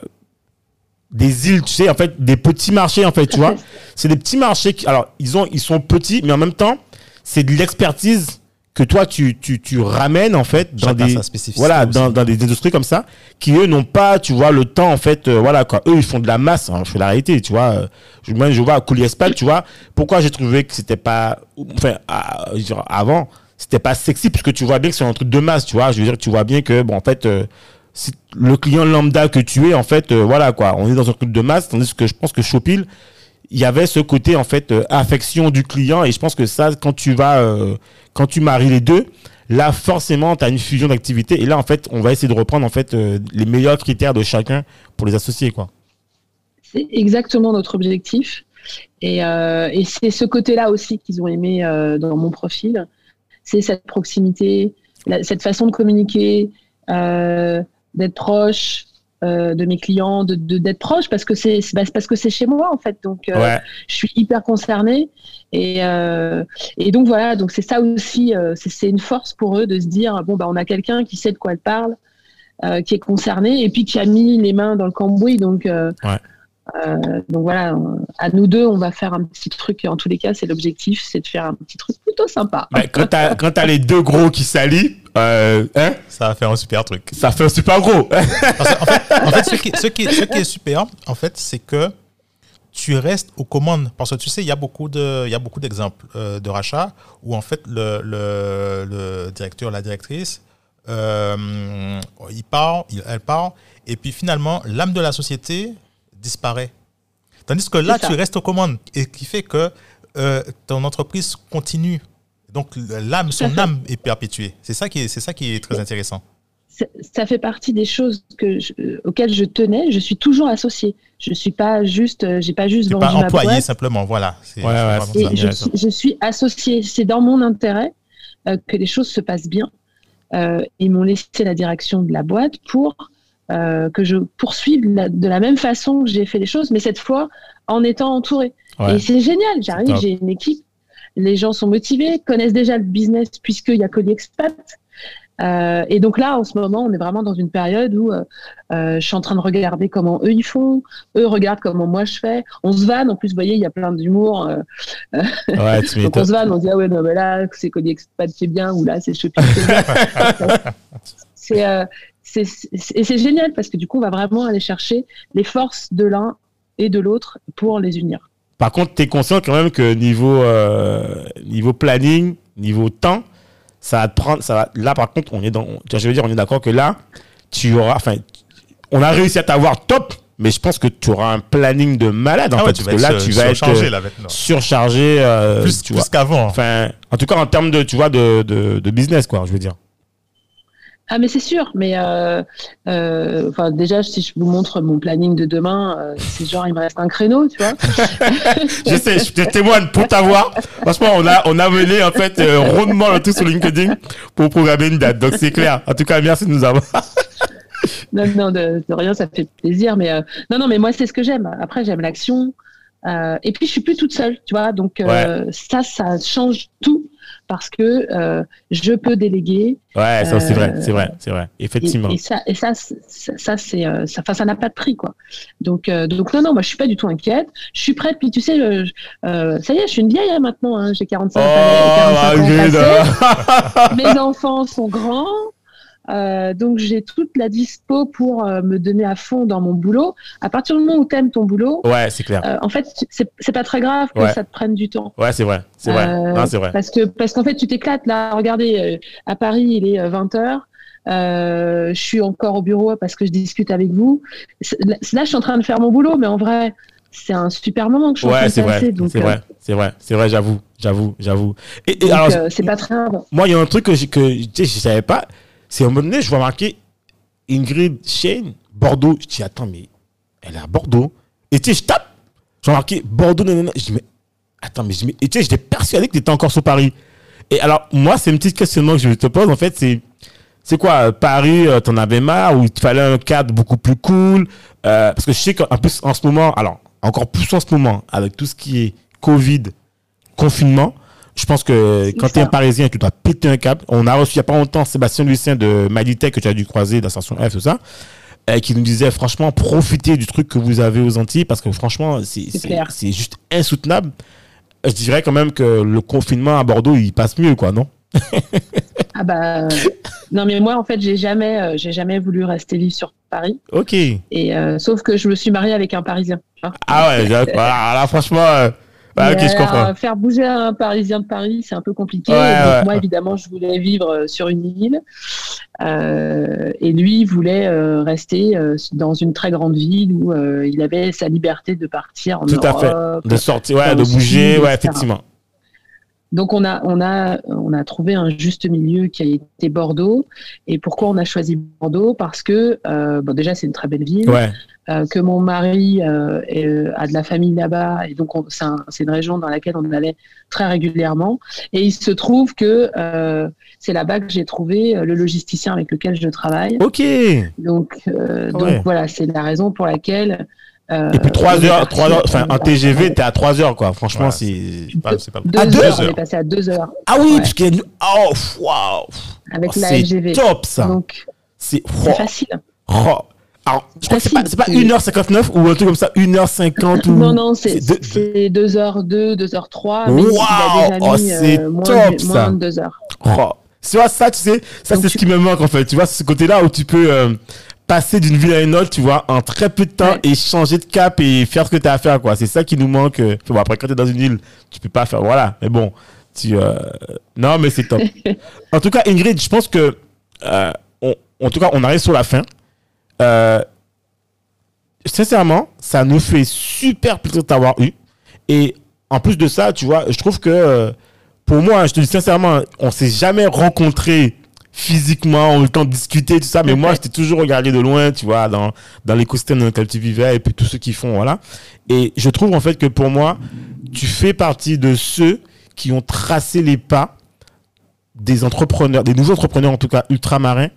des îles, tu sais, en fait, des petits marchés, en fait, tu vois. *laughs* C'est des petits marchés qui, alors, ils, ont, ils sont petits, mais en même temps, c'est de l'expertise que toi tu, tu, tu ramènes en fait dans des voilà dans, dans, des industries comme ça qui eux n'ont pas tu vois le temps en fait euh, voilà quoi. Eux ils font de la masse hein, je fais la réalité tu vois euh, je, moi je vois à Espal tu vois pourquoi j'ai trouvé que c'était pas enfin à, avant c'était pas sexy parce que tu vois bien que c'est un truc de masse tu vois je veux dire tu vois bien que bon en fait euh, le client lambda que tu es en fait voilà quoi on est dans un truc de masse tandis que je pense que Shopil il y avait ce côté en fait affection du client et je pense que ça quand tu vas quand tu maries les deux, là forcément tu as une fusion d'activités et là en fait on va essayer de reprendre en fait euh, les meilleurs critères de chacun pour les associer quoi. C'est exactement notre objectif. Et, et c'est ce côté-là aussi qu'ils ont aimé dans mon profil. C'est cette proximité, cette façon de communiquer, d'être proche, euh, de mes clients, de d'être proche parce que c'est bah, parce que c'est chez moi en fait. Donc euh, je suis hyper concernée. Et euh, et donc voilà. Donc c'est ça aussi c'est une force pour eux de se dire bon bah on a quelqu'un qui sait de quoi elle parle, qui est concerné et puis qui a mis les mains dans le cambouis. Donc donc voilà, à nous deux, on va faire un petit truc. En tous les cas, c'est l'objectif, c'est de faire un petit truc plutôt sympa. quand tu as, les deux gros qui s'allient, euh, hein, ça va faire un super truc. Ça fait un super gros. *laughs* en fait, ce, qui, ce, qui, est super, en fait, c'est que tu restes aux commandes. Parce que tu sais, il y a beaucoup de, il y a beaucoup d'exemples euh, de rachats où en fait le, le, le directeur, la directrice, il part, elle part, et puis finalement l'âme de la société disparaît. Tandis que là, tu restes aux commandes et qui fait que euh, ton entreprise continue. Donc l'âme, son âme est perpétuée. C'est ça qui est, c'est ça qui est très intéressant. Ça fait partie des choses que auxquelles je tenais. Je suis toujours associé. Je suis pas juste, euh, j'ai pas juste vendu pas employé simplement. Voilà. je, suis associé. C'est dans mon intérêt euh, que les choses se passent bien. ils m'ont laissé la direction de la boîte pour euh, que je poursuive de la même façon que j'ai fait les choses, mais cette fois en étant entouré. Et c'est génial. J'arrive, j'ai une équipe, les gens sont motivés, connaissent déjà le business puisqu'il y a Colis Expat. Euh, et donc là, en ce moment, on est vraiment dans une période où euh, euh je suis en train de regarder comment eux ils font, eux regardent comment moi je fais. On se vanne, en plus, vous voyez, il y a plein d'humour. Ouais, *laughs* donc on se vanne, on dit ah ouais, non, mais là, c'est Colis Expat qui est bien, ou là, c'est Shopping qui est bien. *laughs* c'est c'est génial parce que du coup, on va vraiment aller chercher les forces de l'un et de l'autre pour les unir. Par contre, tu es conscient quand même que niveau, euh, niveau planning, niveau temps, ça va te prendre. Ça va, là, par contre, on est dans. Je veux dire, on est d'accord que là, tu auras. Enfin, on a réussi à t'avoir top, mais je pense que tu auras un planning de malade en ah fait. parce que là, tu vas être surchargé. Euh, plus, plus qu'avant. Enfin, en tout cas, en termes de, tu vois, de, de, de business, quoi, je veux dire. Ah mais c'est sûr, mais euh, euh, enfin déjà si je vous montre mon planning de demain, euh, c'est genre il me reste un créneau, tu vois. *laughs* je sais, je te témoigne pour t'avoir. Franchement, on a on a mené en fait rondement le tout sur LinkedIn pour programmer une date, donc c'est clair. En tout cas, merci de nous avoir. *laughs* non non de, rien, ça fait plaisir, mais non non mais moi c'est ce que j'aime. Après j'aime l'action. et puis je suis plus toute seule, tu vois, donc ça ça change tout parce que euh, je peux déléguer. Ouais, ça c'est vrai, c'est vrai, c'est vrai, effectivement. Et, ça, et ça, ça, c'est, euh, ça, ça n'a pas de prix, quoi. Donc, euh, donc non, non, moi je suis pas du tout inquiète. Je suis prête. Puis tu sais, ça y est, je suis une vieille hein, maintenant. Hein, j'ai 45, oh, 45 ans. *laughs* Mes enfants sont grands. Euh, donc j'ai toute la dispo pour euh, me donner à fond dans mon boulot. À partir du moment où tu aimes ton boulot, ouais, c'est clair. Euh, en fait, c'est pas très grave que ça te prenne du temps. Ouais, c'est vrai, c'est vrai. c'est vrai. Parce que parce qu'en fait, tu t'éclates là. Regardez, à Paris, il est 20 h je suis encore au bureau parce que je discute avec vous. Là, je suis en train de faire mon boulot, mais en vrai, c'est un super moment que je suis ouais, en train de passer. C'est vrai, c'est vrai, c'est vrai, j'avoue, j'avoue, j'avoue. Et, alors, c'est pas très grave. Moi, il y a un truc que, que je savais pas c'est un moment donné, je vois marquer Ingrid Shane, Bordeaux. Je dis, attends, mais elle est à Bordeaux. Et tu sais, je tape, je vois marqué Bordeaux, nanana. Je dis, mais attends, mais, et tu sais, j'étais persuadé que tu étais encore sur Paris. Et alors, moi, c'est une petite questionnement que je te pose, en fait, c'est. C'est quoi, Paris, euh, t'en avais marre ou il fallait un cadre beaucoup plus cool? Euh, Parce que je sais qu'en plus, en ce moment, alors, encore plus en ce moment, avec tout ce qui est Covid, confinement, je pense que quand tu es un Parisien, tu dois péter un câble. On a reçu il n'y a pas longtemps Sébastien Lucien de Maditech que tu as dû croiser dans Station F, tout ça, euh, qui nous disait franchement, profitez du truc que vous avez aux Antilles parce que franchement, c'est juste insoutenable. Je dirais quand même que le confinement à Bordeaux, il passe mieux, quoi, non? Ah bah non mais moi en fait j'ai jamais euh, j'ai jamais voulu rester vivre sur Paris. Ok. Et euh, sauf que je me suis mariée avec un Parisien. Ah ouais, là franchement bah, faire bouger un Parisien de Paris, c'est un peu compliqué. donc moi, évidemment, je voulais vivre euh, sur une île. Euh, et lui voulait euh, rester dans une très grande ville où il avait sa liberté de partir en Tout à fait. De sortir, ouais, de bouger, ouais, effectivement. Donc on a, on, a, on a trouvé un juste milieu qui a été Bordeaux. Et pourquoi on a choisi Bordeaux? Parce que, euh, bon, déjà, c'est une très belle ville. Ouais. Euh, que mon mari euh, est, a de la famille là-bas. Et donc, on- c'est un- c'est une région dans laquelle on allait très régulièrement. Et il se trouve que c'est là-bas que j'ai trouvé le logisticien avec lequel je travaille. Ok. Donc, euh, donc voilà, c'est la raison pour laquelle. Euh, puis 3 on est heures, parti. 3 heures, enfin, en TGV, t'es à 3 heures, quoi. Franchement, Ouais, c'est. C'est pas- c'est pas- Deux À deux heures, on heures. est passé à deux heures Ah oui, Ouais. parce qu'il y a une- Oh, waouh. avec Oh, la c'est LGV. top, ça. Donc, C'est. c'est oh, facile. oh. Alors, je crois que c'est pas, Facile, c'est pas c'est- 1h59 ou un truc comme ça, 1h50 ou. Non, non, c'est deux- c'est 2h02, 2h03, mais il Waouh a déjà Oh, c'est euh, moins, top, ça. moins de 2 heures. Oh. Tu vois, ça, tu sais, ça, Donc c'est ce qui me manque, en fait. Tu vois, c'est ce côté-là où tu peux euh, passer d'une ville à une autre, tu vois, en très peu de temps Ouais. et changer de cap et faire ce que tu as à faire, quoi. C'est ça qui nous manque. euh. Bon, après, quand tu es dans une île, tu peux pas faire. Voilà. Mais bon, tu. euh, Non, mais c'est top. *laughs* en tout cas, Ingrid, je pense que. euh, on- en tout cas, on arrive sur la fin. Euh, sincèrement, ça nous fait super plaisir de t'avoir eu. Et en plus de ça, tu vois, je trouve que euh, pour moi, je te dis sincèrement, on s'est jamais rencontrés physiquement, on a eu le temps de discuter, tout ça, mais moi, je t'ai toujours regardé de loin, tu vois, dans, dans l'écosystème dans lequel tu vivais et puis tous ceux qui font, voilà. Et je trouve en fait que pour moi, tu fais partie de ceux qui ont tracé les pas des entrepreneurs, des nouveaux entrepreneurs en tout cas ultramarins,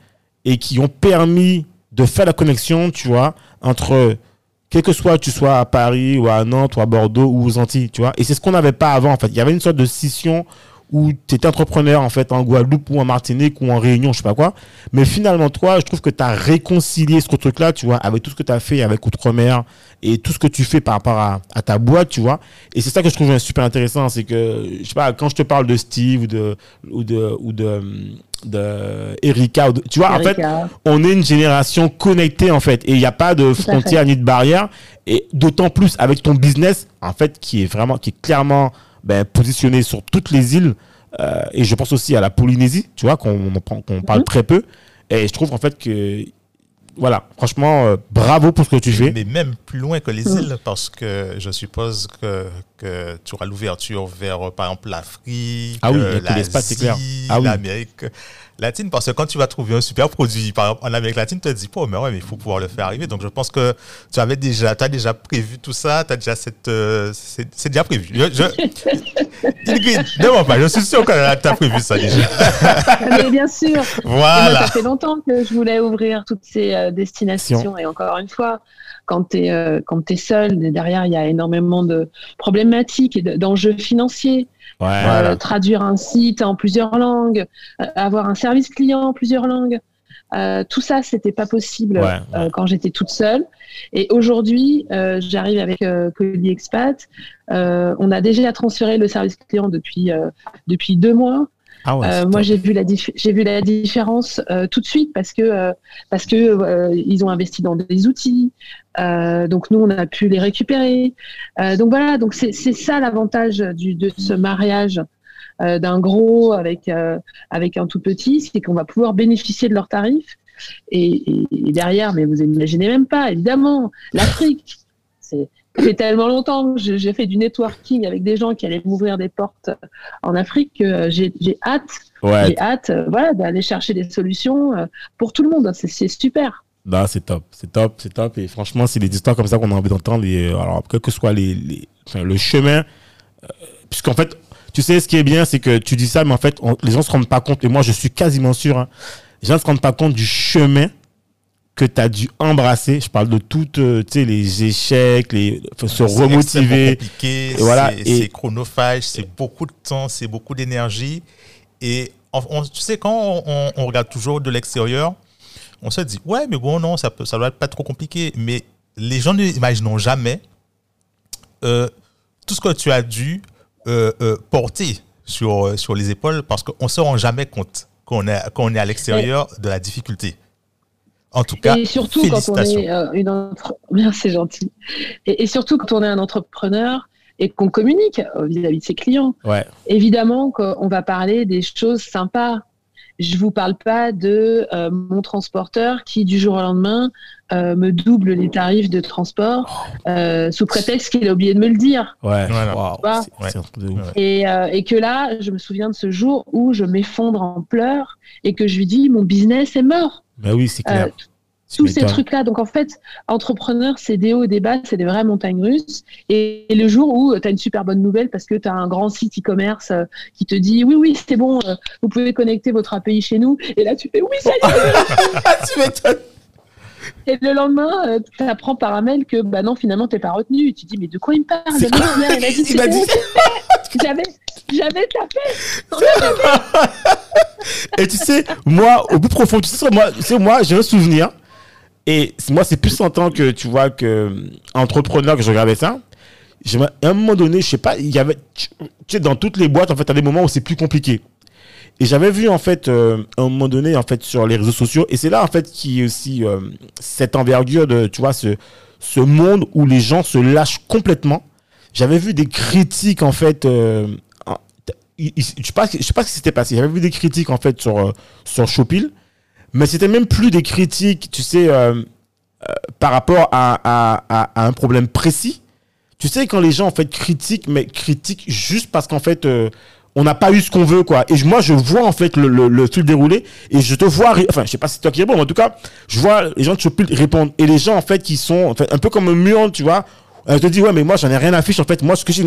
et qui ont permis de faire la connexion, tu vois, entre quel que soit tu sois à Paris ou à Nantes ou à Bordeaux ou aux Antilles, tu vois. Et c'est ce qu'on n'avait pas avant, en fait. Il y avait une sorte de scission où tu étais entrepreneur, en fait, en Guadeloupe ou en Martinique ou en Réunion, je sais pas quoi. Mais finalement, toi, je trouve que tu as réconcilié ce truc-là, tu vois, avec tout ce que tu as fait avec Outre-mer et tout ce que tu fais par rapport à, à ta boîte, tu vois. Et c'est ça que je trouve super intéressant, c'est que, je sais pas, quand je te parle de Steve ou de, ou de, ou de, de Erika, ou de- tu vois, en fait, on est une génération connectée en fait et il n'y a pas de frontières ni de barrières et d'autant plus avec ton business en fait qui est vraiment qui est clairement ben, positionné sur toutes les îles euh, et je pense aussi à la Polynésie tu vois qu'on parle Mhm. très peu et je trouve en fait que voilà franchement euh, bravo pour ce que tu fais Mais même plus loin que les Mm. îles, parce que je suppose que, que tu auras l'ouverture vers, par exemple, l'Afrique, Ah oui, euh, l'Asie, Ah oui. Latine. Parce que quand tu vas trouver un super produit par exemple, en Amérique latine, tu te dis, oh, mais ouais, mais il faut pouvoir le faire arriver. Donc je pense que tu avais déjà, as déjà prévu tout ça, tu as déjà cette. euh, c'est déjà prévu. Je, je... Ingrid, ne mens pas, je suis sûr que tu as prévu ça déjà. Mais bien sûr. *laughs* Et moi, Voilà. ça fait longtemps que je voulais ouvrir toutes ces euh, destinations. Et encore une fois, quand tu es, quand es seul, derrière, il y a énormément de problématiques et de- d'enjeux financiers. ouais Euh, Voilà. traduire un site en plusieurs langues, euh, avoir un service client en plusieurs langues. Euh, tout ça, c'était pas possible Ouais, ouais. euh, quand j'étais toute seule. Et aujourd'hui, euh, j'arrive avec euh, Colis Expat. Euh, on a déjà transféré le service client depuis euh, depuis deux mois. Ah ouais, Euh, moi, j'ai vu la j'ai vu la différence euh, tout de suite parce que euh, parce que ils ont investi dans des outils. Donc nous, on a pu les récupérer. Donc voilà, donc c'est ça l'avantage de ce mariage d'un gros avec avec un tout petit, c'est qu'on va pouvoir bénéficier de leurs tarifs. Et, et- et derrière, mais vous imaginez même pas, évidemment, l'Afrique. Fait tellement longtemps que j'ai fait du networking avec des gens qui allaient m'ouvrir des portes en Afrique que euh, j'ai hâte ouais j'ai hâte euh, voilà, d'aller chercher des solutions euh, pour tout le monde. C'est- super. Non, c'est top, c'est top, c'est top. Et franchement, c'est des histoires comme ça qu'on a envie d'entendre. Alors, quel que soit les, les- enfin, le chemin, euh, puisqu'en fait, tu sais, ce qui est bien, c'est que tu dis ça, mais en fait, on- les gens se rendent pas compte. Et moi, je suis quasiment sûr, hein, les gens ne se rendent pas compte du chemin que tu as dû embrasser. Je parle de toutes euh, tu sais, les échecs, les, faut se C'est remotiver. Et voilà, c'est et- c'est chronophage, c'est beaucoup de temps, c'est beaucoup d'énergie. Et on- on- tu sais, quand on, on- on regarde toujours de l'extérieur, on se dit, ouais, mais bon, non, ça, peut, ça doit être pas trop compliqué. Mais les gens n'imagineront jamais euh, tout ce que tu as dû euh, euh, porter sur, sur les épaules parce qu'on ne se rend jamais compte qu'on est, qu'on est à l'extérieur de la difficulté. En tout cas, et surtout quand on est euh, une entre... *laughs* Bien, c'est gentil. Et, et surtout quand on est un entrepreneur et qu'on communique euh, vis-à-vis de ses clients. Ouais, Évidemment qu'on va parler des choses sympas. Je vous parle pas de euh, mon transporteur qui, du jour au lendemain, euh, me double les tarifs de transport euh, sous prétexte qu'il a oublié de me le dire. Ouais, Voilà. Bah. c'est- c'est. Et, euh, et que là, je me souviens de ce jour où je m'effondre en pleurs et que je lui dis mon business est mort. Mais oui, c'est clair. Euh, tous ces trucs-là. Donc en fait, entrepreneur, c'est des hauts et des bas, c'est des vraies montagnes russes. Et, et le jour où tu as une super bonne nouvelle parce que tu as un grand site e-commerce euh, qui te dit oui, oui, c'est bon, euh, vous pouvez connecter votre API chez nous. Et là, tu fais oui, ça y est. *laughs* Ah, tu m'étonnes. Et le lendemain, tu apprends par un mail que bah non, finalement, t'es pas retenu. Tu te dis mais de quoi il me parle? C'est quoi il m'a dit, Il m'a dit- c'était- J'avais, j'avais tapé. *laughs* Et tu sais, moi, au bout profond, tu sais, moi, tu sais, moi j'ai un souvenir. Et moi, c'est plus en tant que, tu vois, que euh, entrepreneur que je regardais ça. Je à un moment donné, je sais pas, il y avait, tu tu sais, dans toutes les boîtes, en fait, à des moments où c'est plus compliqué. Et j'avais vu, en fait, euh, à un moment donné, en fait, sur les réseaux sociaux, et c'est là, en fait, qui aussi euh, cette envergure de, tu vois, ce, ce monde où les gens se lâchent complètement. J'avais vu des critiques, en fait, euh, je sais je sais pas ce qui s'était passé. J'avais vu des critiques, en fait, sur, sur Shopil, mais c'était même plus des critiques, tu sais, par rapport à, à, un problème précis. Tu sais, quand les gens, en fait, critiquent, mais critiquent juste parce qu'en fait, on n'a pas eu ce qu'on veut, quoi. Et je- moi, je vois, en fait, le, le, le fil déroulé et je te vois, enfin, je sais pas si c'est toi qui réponds, mais en tout cas, je vois les gens de Shopil répondre. Et les gens, en fait, qui sont, en fait, un peu comme un mur, tu vois, euh, te dis, ouais, mais moi, j'en ai rien à fiche, en fait, moi, ce que j'ai,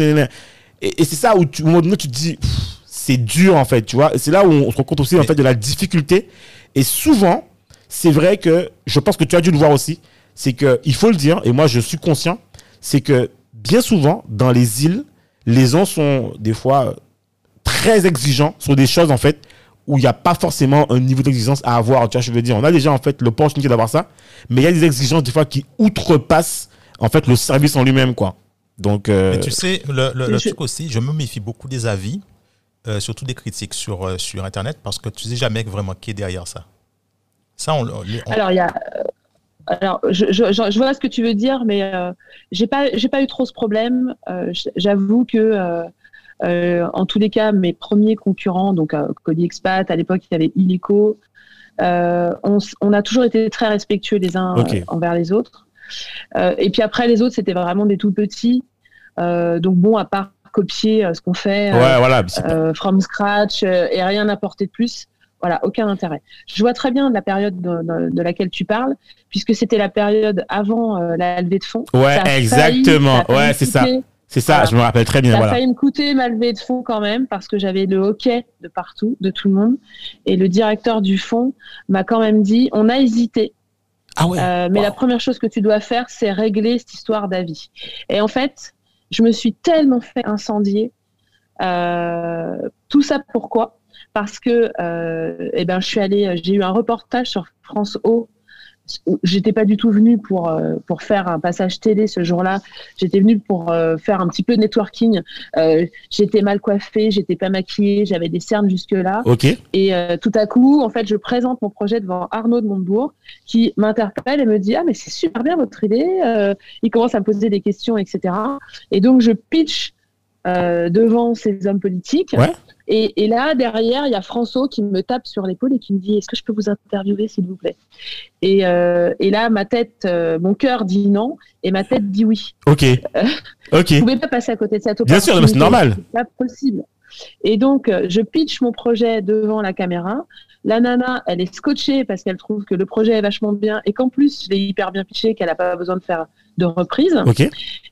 et, et c'est ça où, tu, au moment donné, tu te dis, c'est dur, en fait, tu vois. C'est là où on se rend compte aussi, en fait, de la difficulté. Et souvent, c'est vrai que, je pense que tu as dû le voir aussi, c'est que, il faut le dire, et moi, je suis conscient, c'est que, bien souvent, dans les îles, les gens sont, des fois, très exigeants sur des choses, en fait, où il n'y a pas forcément un niveau d'exigence à avoir. Tu vois, je veux dire, on a déjà, en fait, l'opportunité d'avoir ça, mais il y a des exigences, des fois, qui outrepassent, en fait, le service en lui-même, quoi. Donc, euh, Mais tu sais, le, le- le Je- truc aussi, je me méfie beaucoup des avis, euh, surtout des critiques sur, euh, sur Internet, parce que tu sais jamais vraiment qui est derrière ça. Ça, on, on- on- Alors il y a. Alors, je, je, vois ce que tu veux dire, mais euh, j'ai pas, j'ai pas eu trop ce problème. Euh, J'avoue que, en tous les cas, mes premiers concurrents, donc euh, Cody Expat, à l'époque, il y avait Illico, euh, on, on a toujours été très respectueux les uns euh, envers les autres. Euh, et puis après, les autres, c'était vraiment des tout petits. Euh, donc bon, à part copier euh, ce qu'on fait, euh, voilà. euh, from scratch euh, et rien apporter de plus. Voilà, aucun intérêt. Je vois très bien la période de, de- de laquelle tu parles, puisque c'était la période avant euh, la levée de fonds. Ouais, Ça a failli- exactement. ça failli Ouais, c'est ça. C'est ça, voilà. je me rappelle très bien, Ça a failli me coûter ma levée de fonds quand même, parce que j'avais le hockey de partout, de tout le monde. Et le directeur du fonds m'a quand même dit, on a hésité, Ah ouais. euh, mais Wow. la première chose que tu dois faire, c'est régler cette histoire d'avis. Et en fait, je me suis tellement fait incendier. Euh, tout ça pourquoi? Parce que euh, eh ben, je suis allée, j'ai eu un reportage sur France O. J'étais pas du tout venue pour euh, pour faire un passage télé ce jour-là. J'étais venue pour euh, faire un petit peu de networking. Euh, j'étais mal coiffée, j'étais pas maquillée, j'avais des cernes jusque là. Ok. Et euh, tout à coup, en fait, je présente mon projet devant Arnaud de Montebourg, qui m'interpelle et me dit ah mais c'est super bien votre idée. Euh, il commence à me poser des questions, etc. Et donc je pitch devant ces hommes politiques. Ouais. Et, et là derrière, il y a François qui me tape sur l'épaule et qui me dit est-ce que je peux vous interviewer s'il vous plaît? Et, euh, et là ma tête, euh, mon cœur dit non et ma tête dit oui. Ok. *laughs* Ok. Je pouvais pas passer à côté de cette Bien sûr, mais c'est opportunité. normal. C'est pas possible. Et donc, euh, je pitch mon projet devant la caméra. La nana, elle est scotchée parce qu'elle trouve que le projet est vachement bien et qu'en plus, je l'ai hyper bien pitché, qu'elle n'a pas besoin de faire de reprise.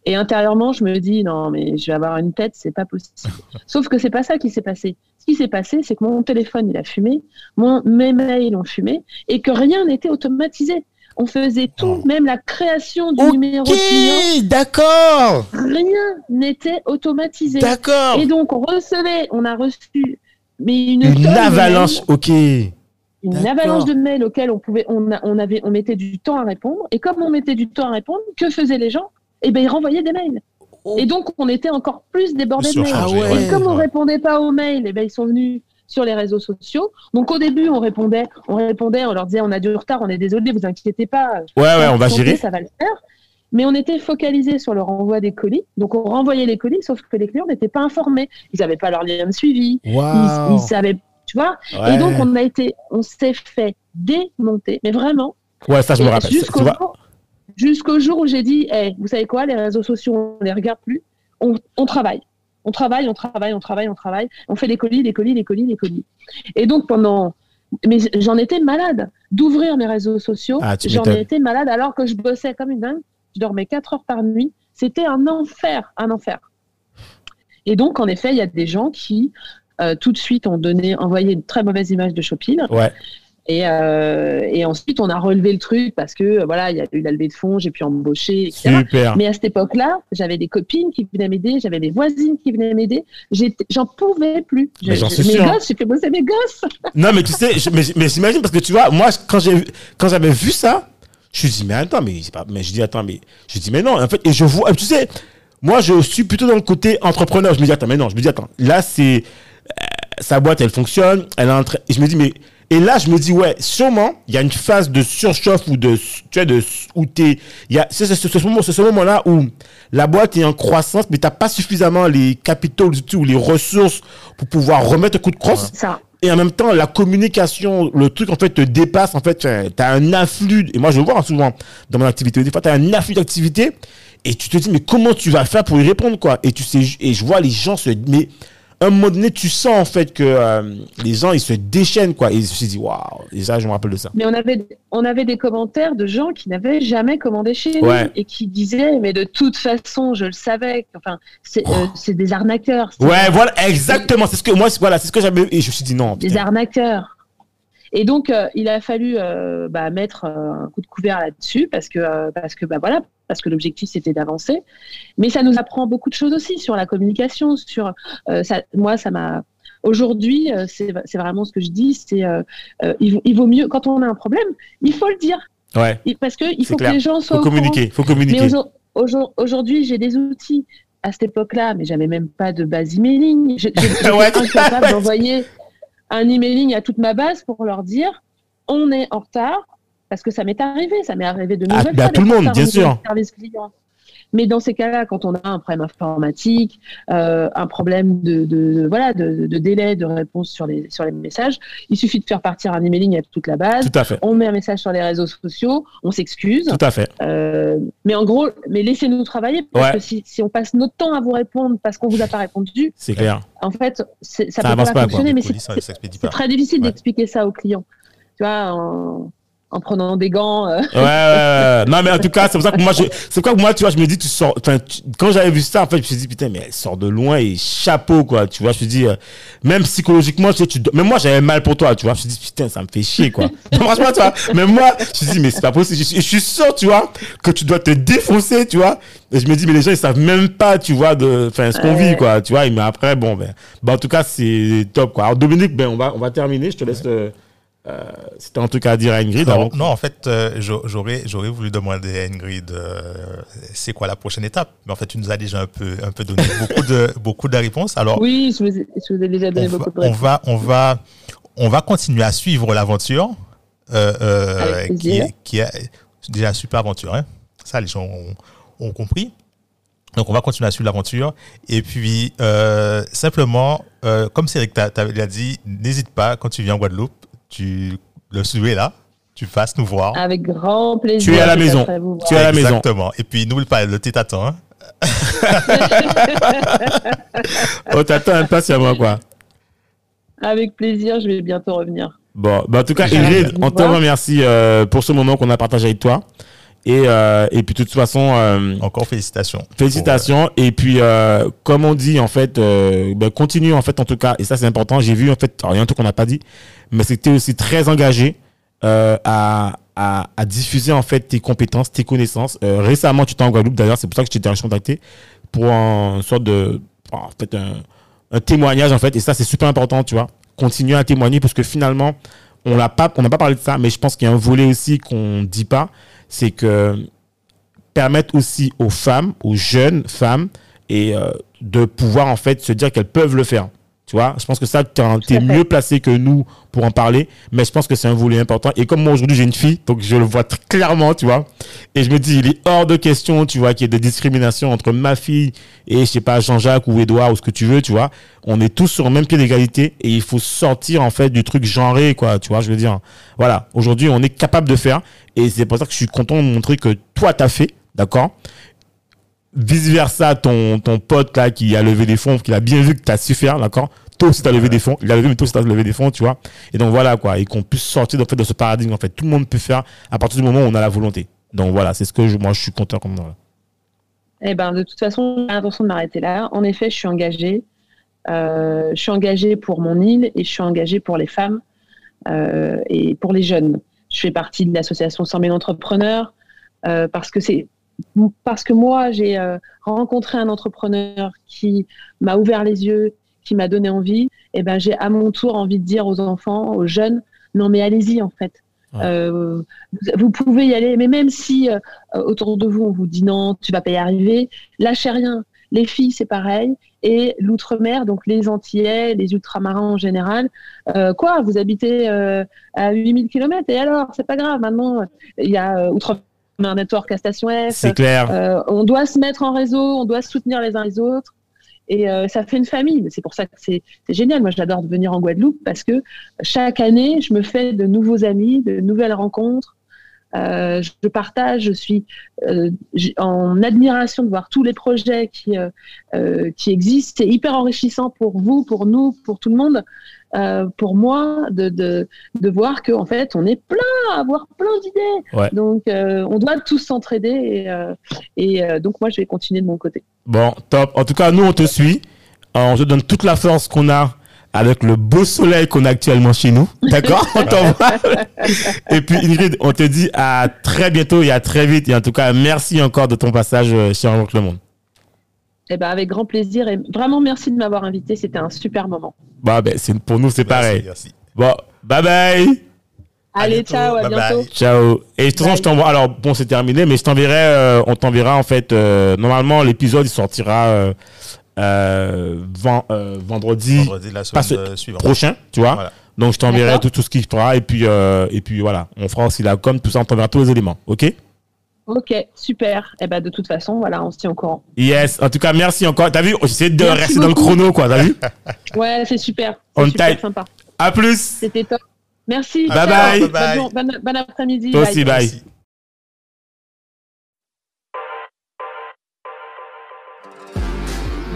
Et intérieurement, je me dis, non, mais je vais avoir une tête, c'est pas possible. Sauf que c'est pas ça qui s'est passé. Ce qui s'est passé, c'est que mon téléphone, il a fumé, mon, mes mails ont fumé et que rien n'était automatisé. On faisait tout, Oh. même la création du numéro client, d'accord. rien n'était automatisé. D'accord. Et donc, on recevait, on a reçu mais une, Une avalanche. Ok. Une avalanche de mails auxquels on pouvait, on, a- on avait, on mettait du temps à répondre. Et comme on mettait du temps à répondre, que faisaient les gens? Eh ben, ils renvoyaient des mails. Et donc, on était encore plus débordés de mails. Ah ouais. Et comme on répondait pas aux mails, eh ben, ils sont venus sur les réseaux sociaux. Donc, au début, on répondait, on répondait, on leur disait, on a du retard, on est désolé, vous inquiétez pas. Ouais, ouais, on va gérer. Ça va le faire. Mais on était focalisé sur le renvoi des colis. Donc, on renvoyait les colis, sauf que les clients n'étaient pas informés. Ils n'avaient pas leur lien de suivi. Ils, ils savaient, Tu vois? Ouais. Et donc, on a été, on s'est fait démonter, mais vraiment. Ouais, ça, je me rappelle. Jusqu'au jour, jour où j'ai dit, Eh, vous savez quoi, les réseaux sociaux, on les regarde plus, on, on travaille. On travaille, on travaille, on travaille, on travaille. On fait les colis, les colis, les colis, les colis. Et donc, pendant. Mais j'en étais malade d'ouvrir mes réseaux sociaux. Ah, j'en été malade alors que je bossais comme une dingue. Je dormais 4 heures par nuit. C'était un enfer, un enfer. Et donc, en effet, il y a des gens qui, euh, tout de suite, ont donné, envoyé une très mauvaise image de Shopee. Ouais. Et, euh, et ensuite, on a relevé le truc parce que euh, voilà, il y a eu la levée de fonds, j'ai pu embaucher, etc. Super. Mais à cette époque-là, j'avais des copines qui venaient m'aider, j'avais des voisines qui venaient m'aider. J'en pouvais plus. Mais j'en suis mes sûr, gosses, j'ai fait bosser mes gosses. *laughs* Non, mais tu sais, je- mais, mais j'imagine parce que tu vois, moi, quand j'ai, quand j'avais vu ça, je me suis dit, mais attends, mais pas, mais je dis, attends, mais, je dis, mais non, en fait, et je vois, tu sais, moi, je suis plutôt dans le côté entrepreneur. Je me dis, attends, mais non, je me dis, attends, là, c'est, sa boîte, elle fonctionne, elle est en train, et je me dis, mais, et là, je me dis, ouais, sûrement, il y a une phase de surchauffe ou de, tu vois, de, où t'es, il y a, c'est ce moment, c'est ce moment-là où la boîte est en croissance, mais t'as pas suffisamment les capitaux, ou les ressources pour pouvoir remettre un coup de crosse. Ça. Et en même temps, la communication, le truc en fait te dépasse. En fait, tu as un afflux. Et moi, je le vois hein, souvent dans mon activité. Des fois, tu as un afflux d'activité et tu te dis, mais comment tu vas faire pour y répondre, quoi? Et tu sais, et je vois les gens se. Mais un moment donné, tu sens en fait que euh, les gens, ils se déchaînent, quoi. Et je me suis dit, waouh, et ça, je me rappelle de ça. Mais on avait, on avait des commentaires de gens qui n'avaient jamais commandé chez Ouais. nous et qui disaient, mais de toute façon, je le savais. Enfin, c'est euh, c'est des arnaqueurs. Ouais, voilà, exactement. C'est ce que moi, voilà, c'est ce que j'avais. Et je me suis dit, non. des arnaqueurs. Et donc, euh, il a fallu bah, mettre un coup de couvert là-dessus parce que, parce que, bah, voilà, parce que l'objectif c'était d'avancer. Mais ça nous apprend beaucoup de choses aussi sur la communication. Sur, euh, ça, moi, ça m'a. Aujourd'hui, euh, c'est vraiment ce que je dis. C'est, euh, il, vaut- il vaut mieux quand on a un problème, il faut le dire Ouais, parce que il faut clair. que les gens soient faut au courant. communiquer. Faut Mais communiquer. aujourd- aujourd- aujourd'hui, j'ai des outils. À cette époque-là, mais j'avais même pas de base emailing. *laughs* J'étais Ouais. incapable d'envoyer un emailing à toute ma base pour leur dire on est en retard parce que ça m'est arrivé, ça m'est arrivé de Ah, nouvelles bah, fois tout le monde, bien sûr. du service client. Mais dans ces cas-là, quand on a un problème informatique, euh, un problème de, de- de- voilà de, de délai de réponse sur les sur les messages, il suffit de faire partir un emailing à toute la base. Tout à fait. On met un message sur les réseaux sociaux, on s'excuse. Tout à fait. Euh, mais en gros, mais laissez-nous travailler parce Ouais. que si, si on passe notre temps à vous répondre parce qu'on vous a pas répondu, C'est clair. en fait, c'est- ça, Ça peut pas, pas, quoi. fonctionner. Mais c'est très difficile Ouais. d'expliquer ça aux clients. Tu vois, en, en prenant des gants. euh, Ouais, ouais, ouais. Non, mais en tout cas, c'est pour ça que moi, je, c'est quoi que moi, tu vois, je me dis, tu sors, enfin, tu- quand j'avais vu ça, en fait, je me suis dit, putain, mais elle sort de loin et chapeau, quoi, tu vois, je me suis dit, euh, même psychologiquement, tu sais, tu, même moi, j'avais mal pour toi, tu vois, je me suis dit, putain, ça me fait chier, quoi. *laughs* Franchement, tu vois, même moi, je me suis dit, mais c'est pas possible. Je, suis- je suis sûr, tu vois, que tu dois te défoncer, tu vois. Et je me dis, mais les gens, ils savent même pas, tu vois, de, enfin, ce qu'on Ouais. vit, quoi, tu vois. Mais après, bon, ben, ben, en tout cas, c'est top, quoi. Alors, Dominique, ben, on va, on va terminer. Je te laisse, euh, euh, si t'as un truc à dire à Ingrid. avant Non, non, en fait, euh, j'a- j'aurais, j'aurais voulu demander à Ingrid, euh, c'est quoi la prochaine étape? Mais en fait, tu nous as déjà un peu, un peu donné *laughs* beaucoup de, beaucoup de réponses. Alors, Oui, je vous, ai, je vous ai déjà on donné beaucoup de on réponses. va, on va, on va continuer à suivre l'aventure, euh, euh, qui, qui est déjà une super aventure. Hein. Ça, les gens ont, ont compris. Donc, on va continuer à suivre l'aventure. Et puis, euh, simplement, euh, comme Cédric l'a dit, n'hésite pas, quand tu viens en Guadeloupe, tu, le est là, tu passes nous voir. Avec grand plaisir. Tu es à la maison. Tu es à la maison. Exactement. Et puis, n'oublie pas le temps. hein. *laughs* Oh, t'attends impatiemment, quoi. Avec plaisir, je vais bientôt revenir. Bon, bah, en tout cas, Ingrid, on te remercie euh, pour ce moment qu'on a partagé avec toi. Et, euh, et puis, de toute façon, euh, Encore félicitations. félicitations. Et puis, euh, comme on dit, en fait, euh, ben, continue, en fait, en tout cas. Et ça, c'est important. J'ai vu, en fait, alors, il y a un truc qu'on n'a pas dit, mais c'était aussi très engagé euh, à, à, à diffuser, en fait, tes compétences, tes connaissances. Euh, récemment, tu étais en Guadeloupe, d'ailleurs, c'est pour ça que je t'ai contacté pour un sorte de, en fait, un, un témoignage, en fait. Et ça, c'est super important, tu vois. Continuer à témoigner parce que finalement, on l'a pas, on n'a pas parlé de ça, mais je pense qu'il y a un volet aussi qu'on dit pas, c'est que permettre aussi aux femmes, aux jeunes femmes, et euh, de pouvoir en fait se dire qu'elles peuvent le faire. Tu vois, je pense que ça, tu es mieux placé que nous pour en parler, mais je pense que c'est un volet important. Et comme moi aujourd'hui j'ai une fille, donc je le vois très clairement, tu vois, et je me dis, il est hors de question, tu vois, qu'il y ait des discriminations entre ma fille et, je sais pas, Jean-Jacques ou Edouard ou ce que tu veux, tu vois. On est tous sur le même pied d'égalité et il faut sortir, en fait, du truc genré, quoi, tu vois, je veux dire. Voilà, aujourd'hui, on est capable de faire et c'est pour ça que je suis content de montrer que toi, tu as fait, d'accord? Vice versa, ton, ton pote là qui a levé des fonds, qui a bien vu que tu as su faire, d'accord? Toi aussi, tu as levé des fonds. Il a levé, mais toi aussi, tu as levé des fonds, tu vois? Et donc voilà, quoi. Et qu'on puisse sortir en fait, de ce paradigme. En fait, tout le monde peut faire à partir du moment où on a la volonté. Donc voilà, c'est ce que je, moi, je suis content comme ça. Eh ben, de toute façon, j'ai l'intention de m'arrêter là. En effet, je suis engagée. Euh, je suis engagée pour mon île et je suis engagée pour les femmes euh, et pour les jeunes. Je fais partie de l'association 100 000 entrepreneurs euh, parce que c'est parce que moi, j'ai euh, rencontré un entrepreneur qui m'a ouvert les yeux, qui m'a donné envie, et ben j'ai à mon tour envie de dire aux enfants, aux jeunes, non mais allez-y en fait. Euh, vous pouvez y aller, mais même si euh, autour de vous on vous dit non, tu vas pas y arriver, lâchez rien. Les filles, c'est pareil. Et l'outre-mer, donc les Antillais, les ultramarins en général. quoi, vous habitez à 8000 km et alors, c'est pas grave. Maintenant, il y a outre un network à Station F. C'est clair. Euh, on doit se mettre en réseau, on doit se soutenir les uns les autres. Et euh, ça fait une famille. C'est pour ça que c'est génial. Moi, j'adore venir en Guadeloupe parce que chaque année, je me fais de nouveaux amis, de nouvelles rencontres. Euh, je partage, je suis en admiration de voir tous les projets qui, qui existent. C'est hyper enrichissant pour vous, pour nous, pour tout le monde. Euh, pour moi de, de, de voir qu'en fait, on est plein à avoir plein d'idées. Donc, euh, on doit tous s'entraider et, euh, et donc, moi, je vais continuer de mon côté. Bon, top. En tout cas, nous, on te suit. On te donne toute la force qu'on a avec le beau soleil qu'on a actuellement chez nous. *laughs* D'accord On t'envoie. Et puis Ingrid, on te dit à très bientôt et à très vite. Et en tout cas, merci encore de ton passage chez Rencontre le Monde. Eh ben, avec grand plaisir et vraiment merci de m'avoir invité. C'était un super moment. Bah, ben, c'est, pour nous, c'est pareil. Merci. Bon, bye bye. Allez, ciao, à bientôt. Ciao. Et de toute façon, je t'envoie. Alors, bon, c'est terminé, mais je t'enverrai. Euh, on t'enverra en fait. Euh, normalement, l'épisode il sortira euh, vendredi, vendredi la semaine suivante. prochain, tu vois. Donc, je t'enverrai tout, tout, ce qu'il fera et puis et puis voilà, on fera aussi la com, tout ça, on t'enverra tous les éléments, ok? Ok, super. Et eh ben de toute façon, voilà, on se tient au courant. Yes. En tout cas, merci encore. T'as vu, j'essaie de rester dans le chrono, quoi. T'as vu? *laughs* Ouais, c'est super. On super sympa. À plus. C'était top. Merci. Bye bye. bye. Bon, après-midi. Toi aussi, bye.